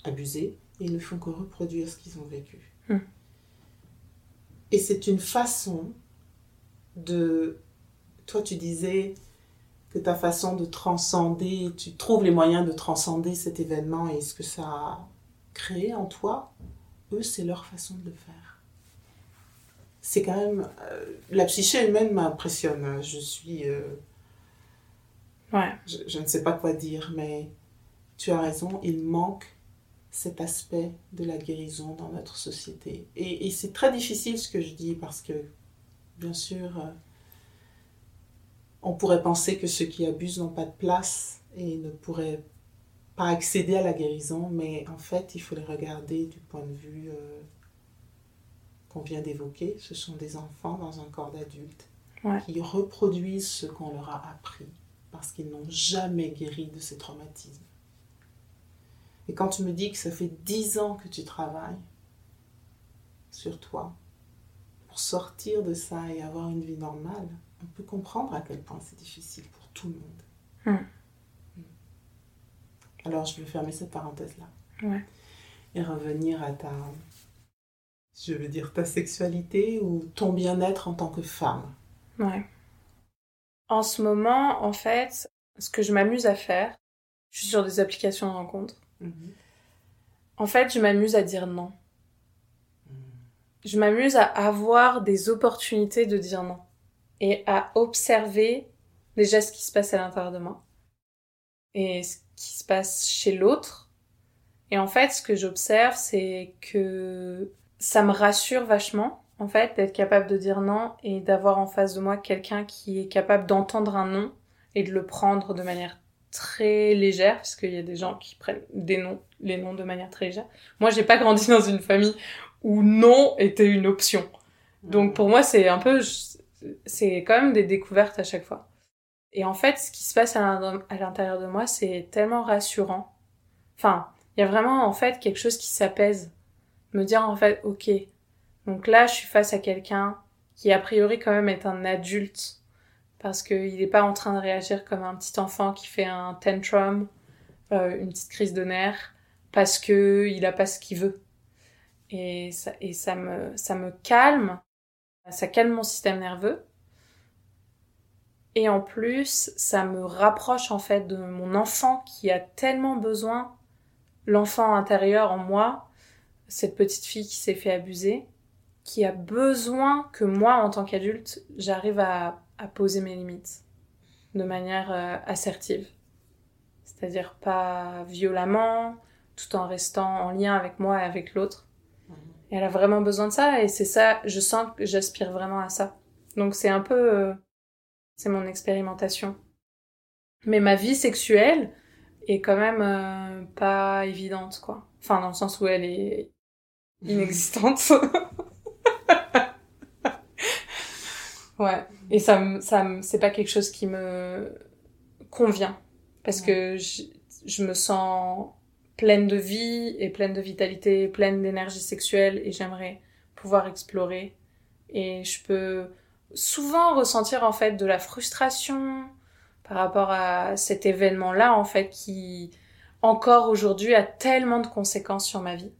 abuser et ils ne font que reproduire ce qu'ils ont vécu. Hmm. Et c'est une façon de... Toi, tu disais que ta façon de transcender, tu trouves les moyens de transcender cet événement et ce que ça a créé en toi, eux, c'est leur façon de le faire. C'est quand même... euh, la psyché humaine m'impressionne. Je suis... euh, Ouais. je, je ne sais pas quoi dire, mais tu as raison, il manque cet aspect de la guérison dans notre société. Et, et c'est très difficile ce que je dis parce que, bien sûr, euh, on pourrait penser que ceux qui abusent n'ont pas de place et ne pourraient pas accéder à la guérison, mais en fait, il faut les regarder du point de vue euh, qu'on vient d'évoquer. Ce sont des enfants dans un corps d'adulte Ouais. qui reproduisent ce qu'on leur a appris parce qu'ils n'ont jamais guéri de ces traumatismes. Et quand tu me dis que ça fait dix ans que tu travailles sur toi pour sortir de ça et avoir une vie normale, on peut comprendre à quel point c'est difficile pour tout le monde. Hmm. Alors je vais fermer cette parenthèse-là Ouais. et revenir à ta, je veux dire, ta sexualité ou ton bien-être en tant que femme. Ouais. En ce moment, en fait, ce que je m'amuse à faire, je suis sur des applications de rencontres. En fait, je m'amuse à dire non. Je m'amuse à avoir des opportunités de dire non. Et à observer déjà ce qui se passe à l'intérieur de moi. Et ce qui se passe chez l'autre. Et en fait, ce que j'observe, c'est que ça me rassure vachement, en fait, d'être capable de dire non et d'avoir en face de moi quelqu'un qui est capable d'entendre un non et de le prendre de manière très légère, parce qu'il y a des gens qui prennent des noms, les noms de manière très légère. Moi, j'ai pas grandi dans une famille où non était une option. Donc pour moi, c'est un peu, c'est quand même des découvertes à chaque fois. Et en fait, ce qui se passe à l'intérieur de moi, c'est tellement rassurant. Enfin, il y a vraiment en fait quelque chose qui s'apaise. Me dire en fait, ok, donc là, je suis face à quelqu'un qui a priori quand même est un adulte parce qu'il n'est pas en train de réagir comme un petit enfant qui fait un tantrum, euh, une petite crise de nerfs, parce que il a pas ce qu'il veut. Et ça, et ça me, ça me calme, ça calme mon système nerveux. Et en plus, ça me rapproche en fait de mon enfant qui a tellement besoin, l'enfant intérieur en moi, cette petite fille qui s'est fait abuser, qui a besoin que moi, en tant qu'adulte, j'arrive à, poser mes limites de manière euh, assertive. C'est-à-dire pas violemment, tout en restant en lien avec moi et avec l'autre. Et elle a vraiment besoin de ça, et c'est ça, je sens que j'aspire vraiment à ça. Donc c'est un peu... Euh, c'est mon expérimentation. Mais ma vie sexuelle est quand même euh, pas évidente, quoi. Enfin, dans le sens où elle est inexistante. ouais. Et ça, ça, c'est pas quelque chose qui me convient. Parce que je, je me sens pleine de vie et pleine de vitalité, pleine d'énergie sexuelle et j'aimerais pouvoir explorer. Et je peux souvent ressentir en fait de la frustration par rapport à cet événement-là en fait qui encore aujourd'hui a tellement de conséquences sur ma vie.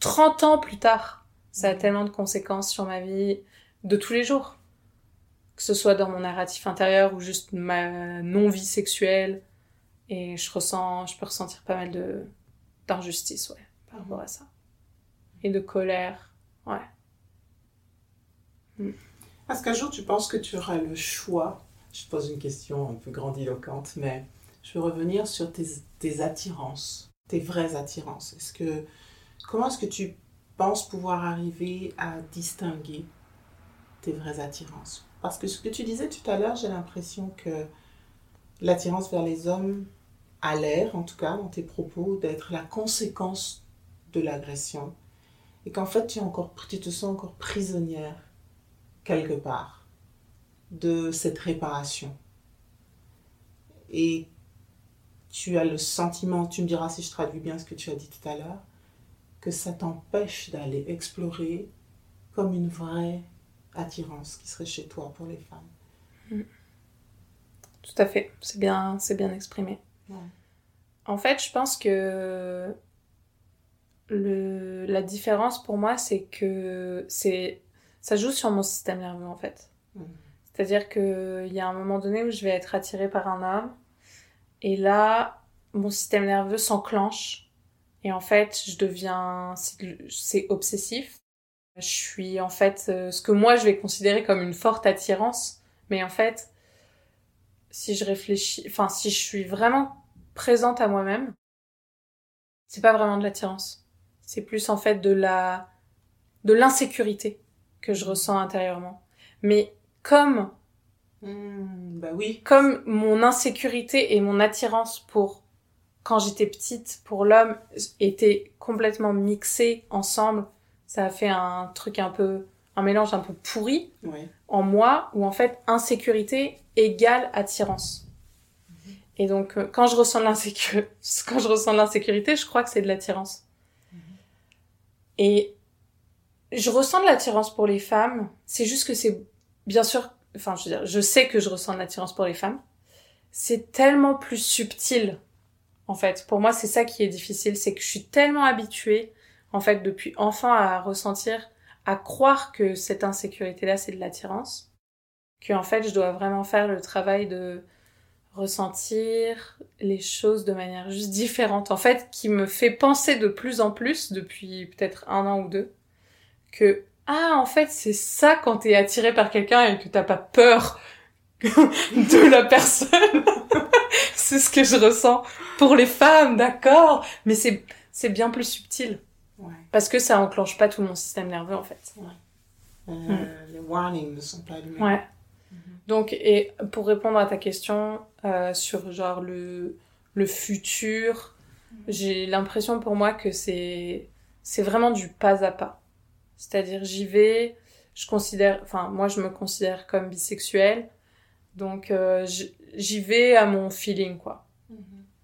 30 ans plus tard, ça a mhm. tellement de conséquences sur ma vie de tous les jours. Que ce soit dans mon narratif intérieur ou juste ma non-vie sexuelle. Et je ressens, je peux ressentir pas mal de, d'injustice, ouais, par rapport à ça. Et de colère, ouais. Mm. Est-ce qu'un jour tu penses que tu auras le choix Je pose une question un peu grandiloquente, mais je veux revenir sur tes, tes attirances, tes vraies attirances. Est-ce que comment est-ce que tu penses pouvoir arriver à distinguer tes vraies attirances? Parce que ce que tu disais tout à l'heure, j'ai l'impression que l'attirance vers les hommes a l'air, en tout cas dans tes propos, d'être la conséquence de l'agression et qu'en fait tu, es encore, tu te sens encore prisonnière quelque part de cette réparation. Et tu as le sentiment, tu me diras si je traduis bien ce que tu as dit tout à l'heure, que ça t'empêche d'aller explorer comme une vraie attirance qui serait chez toi pour les femmes. Mm. Tout à fait, c'est bien, c'est bien exprimé. En fait, je pense que le, la différence pour moi, c'est que c'est ça joue sur mon système nerveux en fait. Mm. C'est-à-dire qu'il y a un moment donné où je vais être attirée par un homme et là, mon système nerveux s'enclenche et en fait, je deviens, c'est obsessif. Je suis en fait euh, ce que moi je vais considérer comme une forte attirance, mais en fait, si je réfléchis, enfin si je suis vraiment présente à moi-même, c'est pas vraiment de l'attirance. C'est plus en fait de la de l'insécurité que je ressens intérieurement. Mais comme hmm, bah oui. Comme mon insécurité et mon attirance pour quand j'étais petite pour l'homme étaient complètement mixés ensemble, ça a fait un truc un peu un mélange un peu pourri en moi où en fait insécurité égale attirance. Et donc euh, quand je ressens l'insécurité, quand je ressens l'insécurité, je crois que c'est de l'attirance. Mhm. Et je ressens de l'attirance pour les femmes. C'est juste que c'est, bien sûr, enfin, je veux dire, je sais que je ressens de l'attirance pour les femmes. C'est tellement plus subtil, en fait. Pour moi, c'est ça qui est difficile. C'est que je suis tellement habituée, en fait, depuis enfant à ressentir, à croire que cette insécurité-là, c'est de l'attirance. Que, en fait, je dois vraiment faire le travail de ressentir les choses de manière juste différente. En fait, qui me fait penser de plus en plus depuis peut-être un an ou deux que ah en fait c'est ça quand t'es attiré par quelqu'un et que t'as pas peur de la personne. c'est ce que je ressens pour les femmes, d'accord, mais c'est c'est bien plus subtil. Ouais. Parce que ça enclenche pas tout mon système nerveux en fait. Ouais. Euh. Les warnings ne sont pas allumés. Ouais. Mhm. Donc, et pour répondre à ta question euh, sur genre le, le futur, j'ai l'impression pour moi que c'est c'est vraiment du pas à pas. C'est-à-dire j'y vais, je considère, enfin moi je me considère comme bisexuelle, donc euh, j'y vais à mon feeling quoi. Mhm.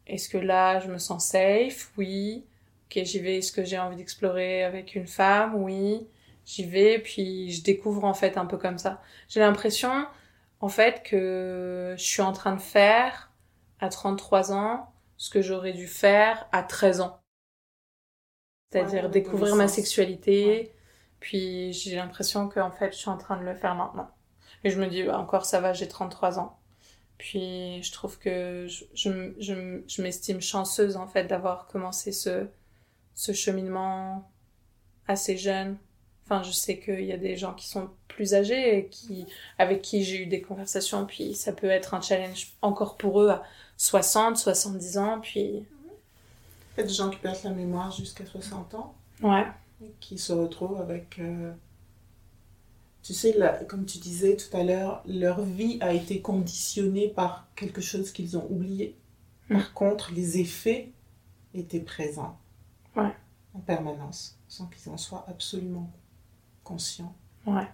Est-ce que là je me sens safe? Oui. Ok j'y vais. Est-ce que j'ai envie d'explorer avec une femme? Oui. J'y vais puis je découvre en fait un peu comme ça. J'ai l'impression en fait que je suis en train de faire à 33 ans ce que j'aurais dû faire à 13 ans. C'est-à-dire Ouais, découvrir ma sexualité, Ouais. puis j'ai l'impression que en fait je suis en train de le faire maintenant. Mais je me dis bah, encore ça va, j'ai 33 ans. Puis je trouve que je, je, je, je m'estime chanceuse en fait d'avoir commencé ce, ce cheminement assez jeune. Enfin, je sais qu'il y a des gens qui sont plus âgés et qui, avec qui j'ai eu des conversations, puis ça peut être un challenge encore pour eux à 60, 70 ans, puis Il y a des gens qui perdent la mémoire jusqu'à 60 ans, ouais, et qui se retrouvent avec... euh, Tu sais, comme tu disais tout à l'heure, leur vie a été conditionnée par quelque chose qu'ils ont oublié. Mm. Par contre, les effets étaient présents Ouais. en permanence, sans qu'ils en soient absolument conscients. ouais,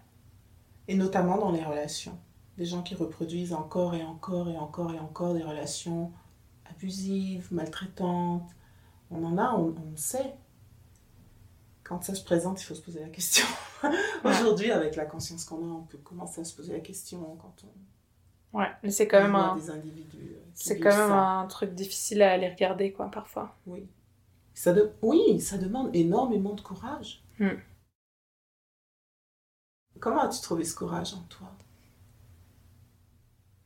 Et notamment dans les relations. Des gens qui reproduisent encore et encore et encore et encore des relations abusives, maltraitantes. On en a, on, on sait. Quand ça se présente, il faut se poser la question. Aujourd'hui, avec la conscience qu'on a, on peut commencer à se poser la question quand on, ouais. Mais c'est quand même un, des individus. euh, c'est quand même ça. un truc difficile à aller regarder, quoi, parfois. Oui. Ça de- Oui, ça demande énormément de courage. Mm. Comment as-tu trouvé ce courage en toi?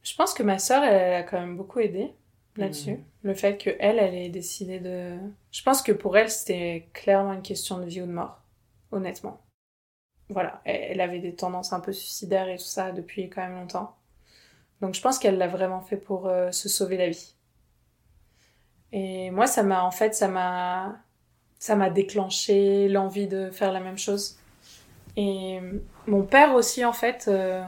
Je pense que ma sœur, elle, elle a quand même beaucoup aidé là-dessus. Mhm. Le fait que elle, elle ait décidé de. Je pense que pour elle, c'était clairement une question de vie ou de mort, honnêtement. Voilà, elle, elle avait des tendances un peu suicidaires et tout ça depuis quand même longtemps. Donc je pense qu'elle l'a vraiment fait pour euh, se sauver la vie. Et moi, ça m'a, en fait, ça m'a, ça m'a déclenché l'envie de faire la même chose. Et mon père aussi, en fait. euh,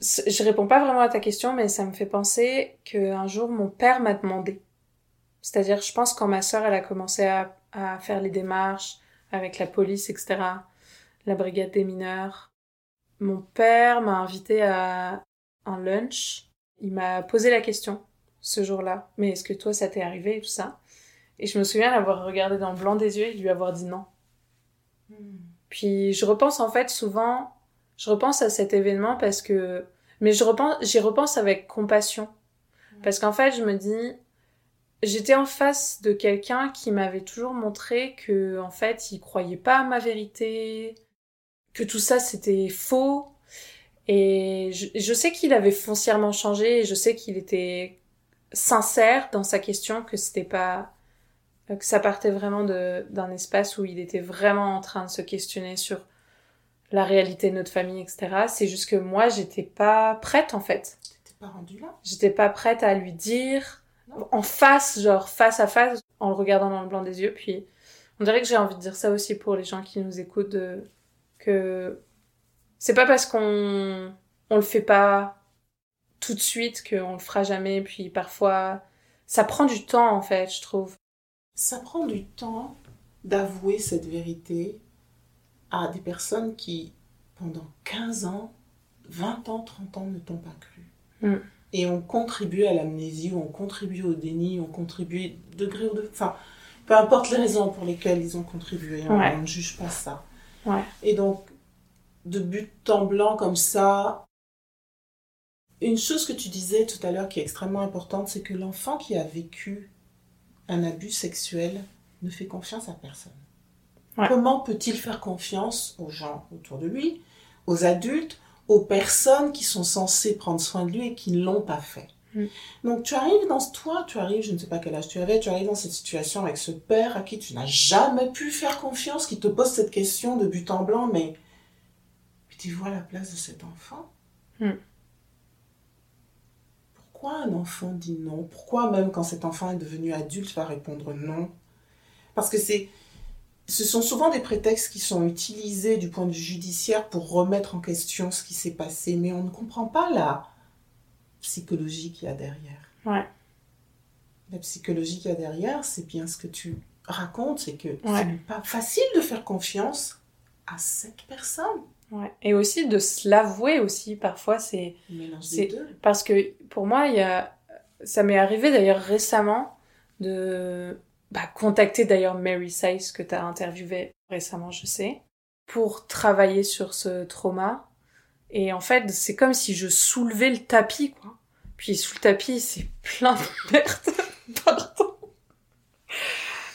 je réponds pas vraiment à ta question, mais ça me fait penser qu'un jour mon père m'a demandé. C'est-à-dire, je pense quand ma sœur elle a commencé à, à faire les démarches avec la police, etc., la brigade des mineurs, mon père m'a invité à un lunch. Il m'a posé la question ce jour-là. Mais est-ce que toi ça t'est arrivé et tout ça? Et je me souviens l'avoir regardé dans le blanc des yeux et lui avoir dit non. Puis je repense en fait souvent, je repense à cet événement parce que, mais je repense, j'y repense avec compassion. Parce qu'en fait, je me dis, j'étais en face de quelqu'un qui m'avait toujours montré que, en fait, il croyait pas à ma vérité, que tout ça c'était faux. Et je, je sais qu'il avait foncièrement changé et je sais qu'il était sincère dans sa question, que c'était pas, que ça partait vraiment de, d'un espace où il était vraiment en train de se questionner sur la réalité de notre famille, etc. C'est juste que moi, j'étais pas prête, en fait. T'étais pas rendu là? J'étais pas prête à lui dire Non. en face, genre face à face, en le regardant dans le blanc des yeux. Puis, on dirait que j'ai envie de dire ça aussi pour les gens qui nous écoutent, de- que c'est pas parce qu'on on le fait pas tout de suite qu'on le fera jamais. Puis parfois, ça prend du temps, en fait, je trouve. Ça prend du temps d'avouer cette vérité à des personnes qui, pendant 15 ans, 20 ans, 30 ans, ne t'ont pas cru. Mm. Et ont contribué à l'amnésie, ou ont contribué au déni, ont contribué degré ou de... Enfin, peu importe les raisons pour lesquelles ils ont contribué, on, Ouais. on ne juge pas ça. Ouais. Et donc, de but en blanc comme ça, une chose que tu disais tout à l'heure qui est extrêmement importante, c'est que l'enfant qui a vécu un abus sexuel ne fait confiance à personne. Ouais. Comment peut-il faire confiance aux gens autour de lui, aux adultes, aux personnes qui sont censées prendre soin de lui et qui ne l'ont pas fait? Mm. Donc tu arrives dans toi, tu arrives, je ne sais pas quel âge tu avais, tu arrives dans cette situation avec ce père à qui tu n'as jamais pu faire confiance, qui te pose cette question de but en blanc, mais, mais tu vois la place de cet enfant? Mm. Pourquoi un enfant dit non? Pourquoi même quand cet enfant est devenu adulte va répondre non? Parce que c'est ce sont souvent des prétextes qui sont utilisés du point de vue judiciaire pour remettre en question ce qui s'est passé, mais on ne comprend pas la psychologie qu'il y a derrière. Ouais. La psychologie qu'il y a derrière, c'est bien ce que tu racontes, c'est que Ouais. ce n'est pas facile de faire confiance à cette personne. Ouais. Et aussi de se l'avouer aussi, parfois, c'est... C'est-. Parce que pour moi, il y a... ça m'est arrivé d'ailleurs récemment de bah, contacter d'ailleurs Mary Sice que tu as interviewé récemment, je sais, pour travailler sur ce trauma. Et en fait, c'est comme si je soulevais le tapis, quoi. Puis sous le tapis, c'est plein de merde. Pardon.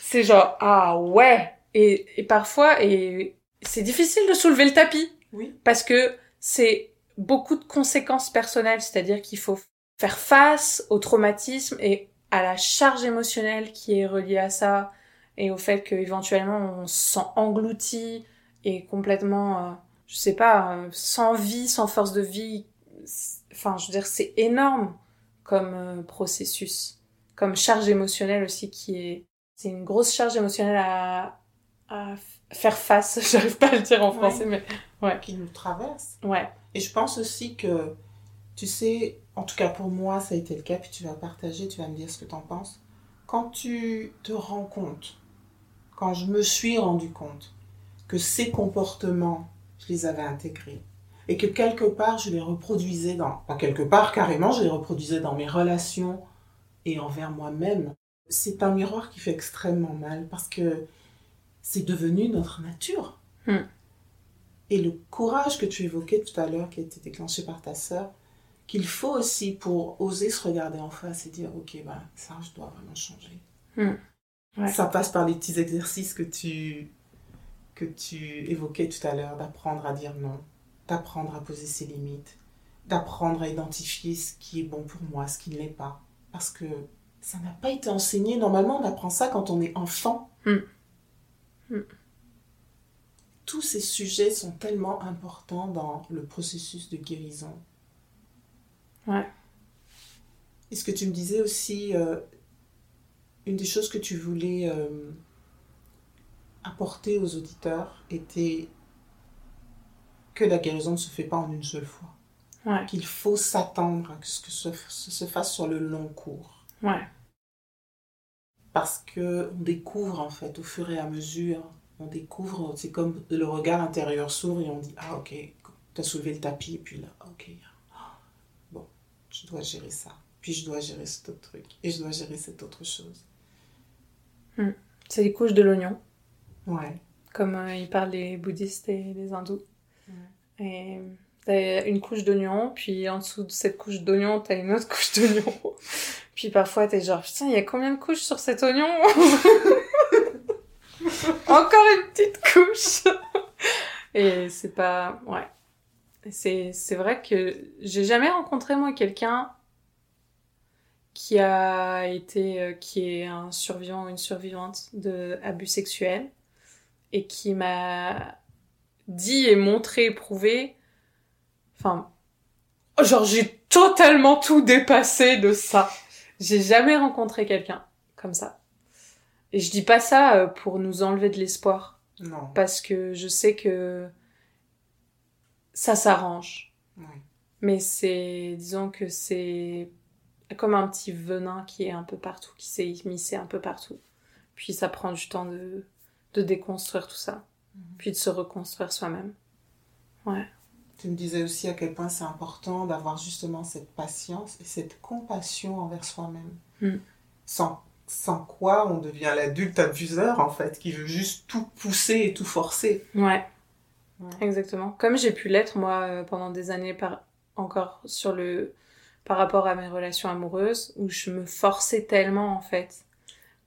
C'est genre, ah ouais. Et, et parfois, et c'est difficile de soulever le tapis Oui. parce que c'est beaucoup de conséquences personnelles, c'est-à-dire qu'il faut faire face au traumatisme et à la charge émotionnelle qui est reliée à ça et au fait qu'éventuellement on se sent englouti et complètement, euh, je sais pas, euh, sans vie, sans force de vie. Enfin, je veux dire, c'est énorme comme euh, processus, comme charge émotionnelle aussi qui est, c'est une grosse charge émotionnelle à, à faire face. J'arrive pas à le dire en Ouais. français, mais Qui nous traverse. ouais. Et je pense aussi que, tu sais, en tout cas pour moi, ça a été le cas, puis tu vas partager, tu vas me dire ce que tu en penses. Quand tu te rends compte, quand je me suis rendu compte que ces comportements, je les avais intégrés, et que quelque part, je les reproduisais dans, pas quelque part, carrément, je les reproduisais dans mes relations et envers moi-même, c'est un miroir qui fait extrêmement mal parce que c'est devenu notre nature. Hmm. Et le courage que tu évoquais tout à l'heure, qui a été déclenché par ta sœur, qu'il faut aussi pour oser se regarder en face et dire, ok, ben, ça, je dois vraiment changer. Hmm. Ouais. Ça passe par les petits exercices que tu, que tu évoquais tout à l'heure, d'apprendre à dire non, d'apprendre à poser ses limites, d'apprendre à identifier ce qui est bon pour moi, ce qui ne l'est pas. Parce que ça n'a pas été enseigné. Normalement, on apprend ça quand on est enfant. Hmm. Hmm. Tous ces sujets sont tellement importants dans le processus de guérison. Ouais. Et ce que tu me disais aussi, euh, une des choses que tu voulais euh, apporter aux auditeurs était que la guérison ne se fait pas en une seule fois. Ouais. Qu'il faut s'attendre à ce que ce, ce se fasse sur le long cours. Ouais. Parce que on découvre en fait au fur et à mesure, on découvre, c'est comme le regard intérieur s'ouvre et on dit ah ok, t'as soulevé le tapis et puis là ok, ah, bon, je dois gérer ça, puis je dois gérer cet autre truc et je dois gérer cette autre chose. C'est les couches de l'oignon, Ouais. comme euh, ils parlent les bouddhistes et les hindous. Et t'as une couche d'oignon, puis en dessous de cette couche d'oignon, t'as une autre couche d'oignon. Puis parfois, t'es genre, putain, il y a combien de couches sur cet oignon Encore une petite couche Et c'est pas... Ouais. C'est, c'est vrai que j'ai jamais rencontré, moi, quelqu'un qui a été... euh, qui est un survivant ou une survivante de abus sexuels et qui m'a dit et montré et prouvé enfin genre j'ai totalement tout dépassé de ça j'ai jamais rencontré quelqu'un comme ça. Et je dis pas ça euh, pour nous enlever de l'espoir. Non. parce que je sais que ça s'arrange. Ouais. mais c'est disons que c'est comme un petit venin qui est un peu partout qui s'est immiscé un peu partout. Puis ça prend du temps de de déconstruire tout ça. Mhm. puis de se reconstruire soi-même. Ouais Tu me disais aussi à quel point c'est important d'avoir justement cette patience et cette compassion envers soi-même. Mm. Sans, sans quoi on devient l'adulte abuseur en fait, qui veut juste tout pousser et tout forcer. Ouais, Ouais. exactement. Comme j'ai pu l'être moi euh, pendant des années par encore sur le par rapport à mes relations amoureuses où je me forçais tellement en fait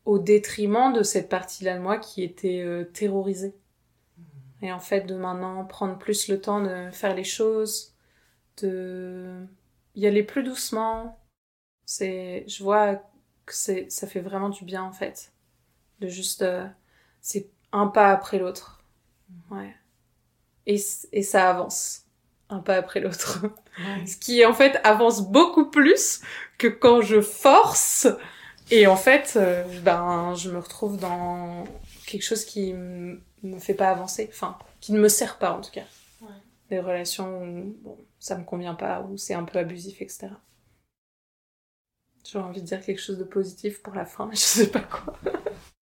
au détriment de cette partie-là de moi qui était euh, terrorisée. Et en fait de maintenant prendre plus le temps de faire les choses, de y aller plus doucement. C'est je vois que c'est ça fait vraiment du bien en fait. De juste euh, c'est un pas après l'autre. Ouais. Et, et ça avance. Un pas après l'autre. Ouais. Ce qui, en fait, avance beaucoup plus que quand je force. Et en fait, euh, ben, je me retrouve dans quelque chose qui me fait pas avancer, enfin, qui ne me sert pas en tout cas. Des relations où bon, ça me convient pas, où c'est un peu abusif, etc. J'ai envie de dire quelque chose de positif pour la fin, mais je sais pas quoi.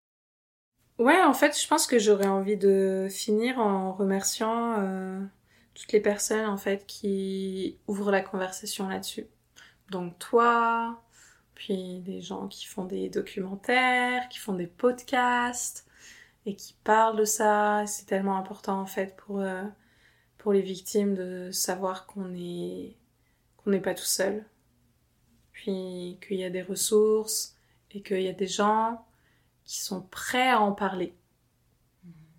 ouais, en fait, je pense que j'aurais envie de finir en remerciant euh, toutes les personnes en fait qui ouvrent la conversation là-dessus. Donc toi, puis des gens qui font des documentaires, qui font des podcasts et qui parlent de ça. C'est tellement important en fait pour, euh, pour les victimes de savoir qu'on est qu'on n'est pas tout seul. Puis qu'il y a des ressources et qu'il y a des gens qui sont prêts à en parler.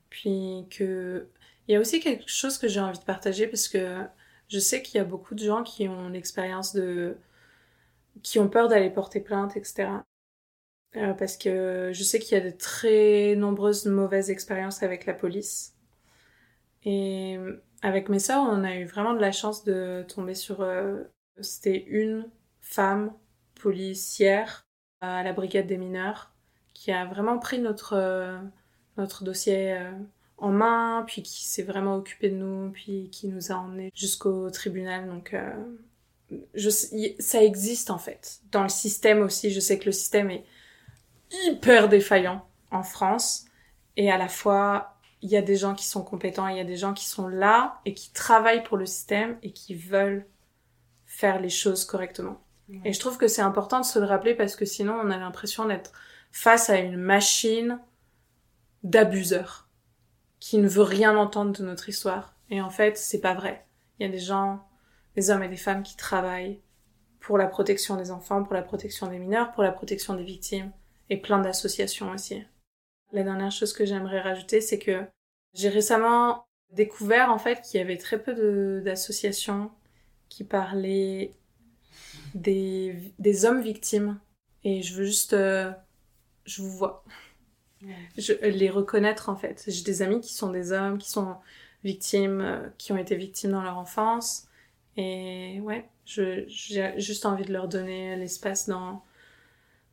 Puis que il y a aussi quelque chose que j'ai envie de partager parce que je sais qu'il y a beaucoup de gens qui ont l'expérience de qui ont peur d'aller porter plainte, etc. Euh, parce que je sais qu'il y a de très nombreuses mauvaises expériences avec la police. Et avec mes sœurs, on a eu vraiment de la chance de tomber sur... Euh, c'était une femme policière à la brigade des mineurs qui a vraiment pris notre, euh, notre dossier en main, puis qui s'est vraiment occupée de nous, puis qui nous a emmenés jusqu'au tribunal. Donc ça existe en fait. Dans le système aussi, je sais que le système est hyper défaillant en France. Et à la fois, il y a des gens qui sont compétents, il y a des gens qui sont là et qui travaillent pour le système et qui veulent faire les choses correctement. Et je trouve que c'est important de se le rappeler parce que sinon on a l'impression d'être face à une machine d'abuseurs qui ne veut rien entendre de notre histoire. Et en fait, c'est pas vrai. Il y a des gens des hommes et des femmes qui travaillent pour la protection des enfants, pour la protection des mineurs, pour la protection des victimes, et plein d'associations aussi. La dernière chose que j'aimerais rajouter, c'est que j'ai récemment découvert en fait qu'il y avait très peu d'associations qui parlaient des, des, hommes victimes. Et je veux juste... Euh, je vous vois. Je, les reconnaître en fait. J'ai des amis qui sont des hommes, qui sont victimes, euh, qui ont été victimes dans leur enfance, et ouais, j'ai juste envie de leur donner l'espace dans,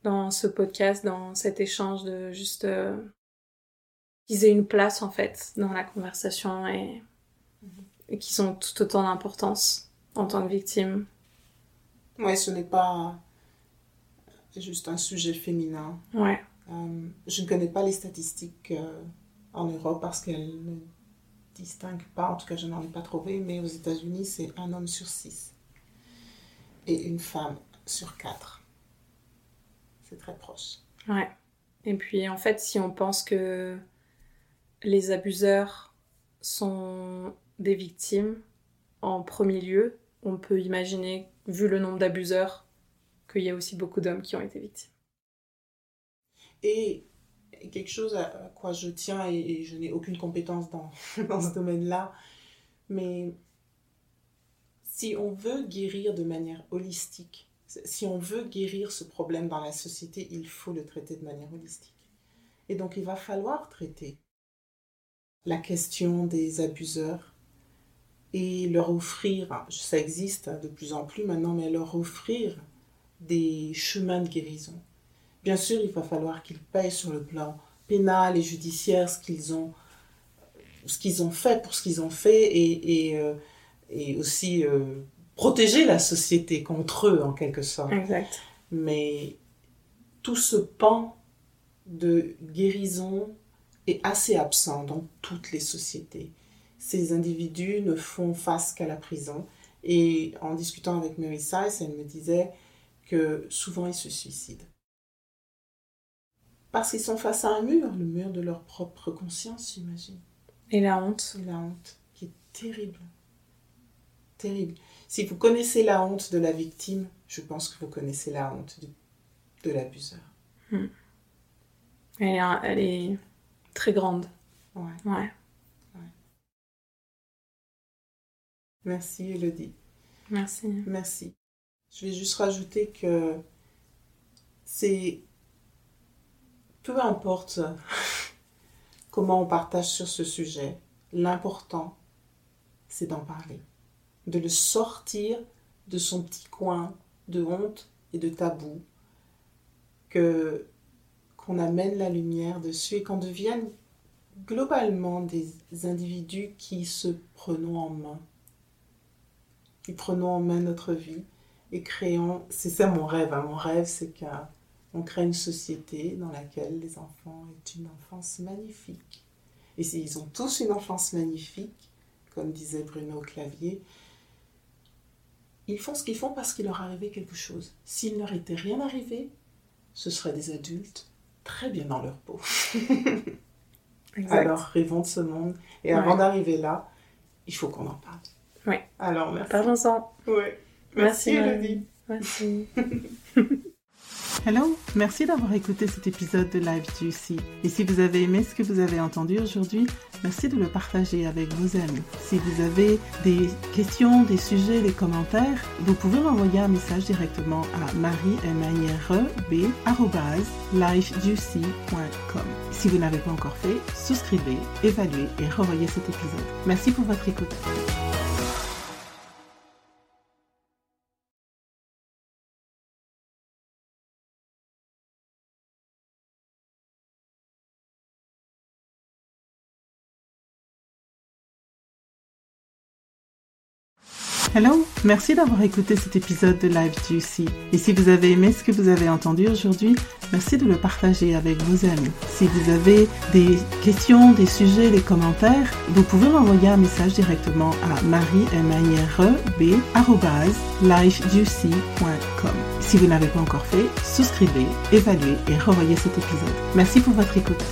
dans ce podcast, dans cet échange, de juste euh, qu'ils aient une place en fait dans la conversation et, et qu'ils ont tout autant d'importance en tant que victimes. Ouais, ce n'est pas juste un sujet féminin. Ouais. Euh, je ne connais pas les statistiques euh, en Europe parce qu'elles distingue pas, en tout cas je n'en ai pas trouvé, mais aux États-Unis c'est un homme sur six et une femme sur quatre. C'est très proche. Ouais. Et puis en fait, si on pense que les abuseurs sont des victimes en premier lieu, on peut imaginer, vu le nombre d'abuseurs, qu'il y a aussi beaucoup d'hommes qui ont été victimes. Et quelque chose à quoi je tiens et, je n'ai aucune compétence dans, dans ce domaine-là, mais si on veut guérir de manière holistique, si on veut guérir ce problème dans la société, il faut le traiter de manière holistique. Et donc il va falloir traiter la question des abuseurs et leur offrir, ça existe de plus en plus maintenant, mais leur offrir des chemins de guérison Bien sûr, il va falloir qu'ils payent sur le plan pénal et judiciaire ce qu'ils ont, ce ont fait pour ce qu'ils ont fait et, euh, aussi euh, protéger la société contre eux en quelque sorte. Exact. Mais tout ce pan de guérison est assez absent dans toutes les sociétés. Ces individus ne font face qu'à la prison. Et en discutant avec Mary Sice, elle me disait que souvent ils se suicident. Parce qu'ils sont face à un mur, le mur de leur propre conscience, j'imagine. Et la honte. La honte, qui est terrible. Terrible. Si vous connaissez la honte de la victime, je pense que vous connaissez la honte de, l'abuseur. Hmm. Elle, est, très grande. Ouais. ouais. Merci, Elodie. Merci. Merci. Je vais juste rajouter que c'est peu importe comment on partage sur ce sujet, l'important, c'est d'en parler, de le sortir de son petit coin de honte et de tabou, qu'on amène la lumière dessus et qu'on devienne globalement des individus qui se prenons en main, qui prenons en main notre vie et créons, c'est ça mon rêve, hein. mon rêve c'est qu'on crée une société dans laquelle les enfants aient une enfance magnifique. Et s'ils ont tous une enfance magnifique, comme disait Bruno Clavier, ils font ce qu'ils font parce qu'il leur arrivait quelque chose. S'il ne leur était rien arrivé, ce seraient des adultes très bien dans leur peau. Alors, rêvons de ce monde. Et avant d'arriver là, il faut qu'on en parle. Oui. Alors, merci. Parlons-en. Oui. Merci, Elodie. Merci. Hello, merci d'avoir écouté cet épisode de Live Juicy. Et si vous avez aimé ce que vous avez entendu aujourd'hui, merci de le partager avec vos amis. Si vous avez des questions, des sujets, des commentaires, vous pouvez m'envoyer un message directement à marie Si vous n'avez pas encore fait, souscrivez, évaluez et revoyez cet épisode. Merci pour votre écoute. Hello, merci d'avoir écouté cet épisode de Live Juicy. Et si vous avez aimé ce que vous avez entendu aujourd'hui, merci de le partager avec vos amis. Si vous avez des questions, des sujets, des commentaires, vous pouvez m'envoyer un message directement à marie Si vous n'avez pas encore fait, souscrivez, évaluez et revoyez cet épisode. Merci pour votre écoute.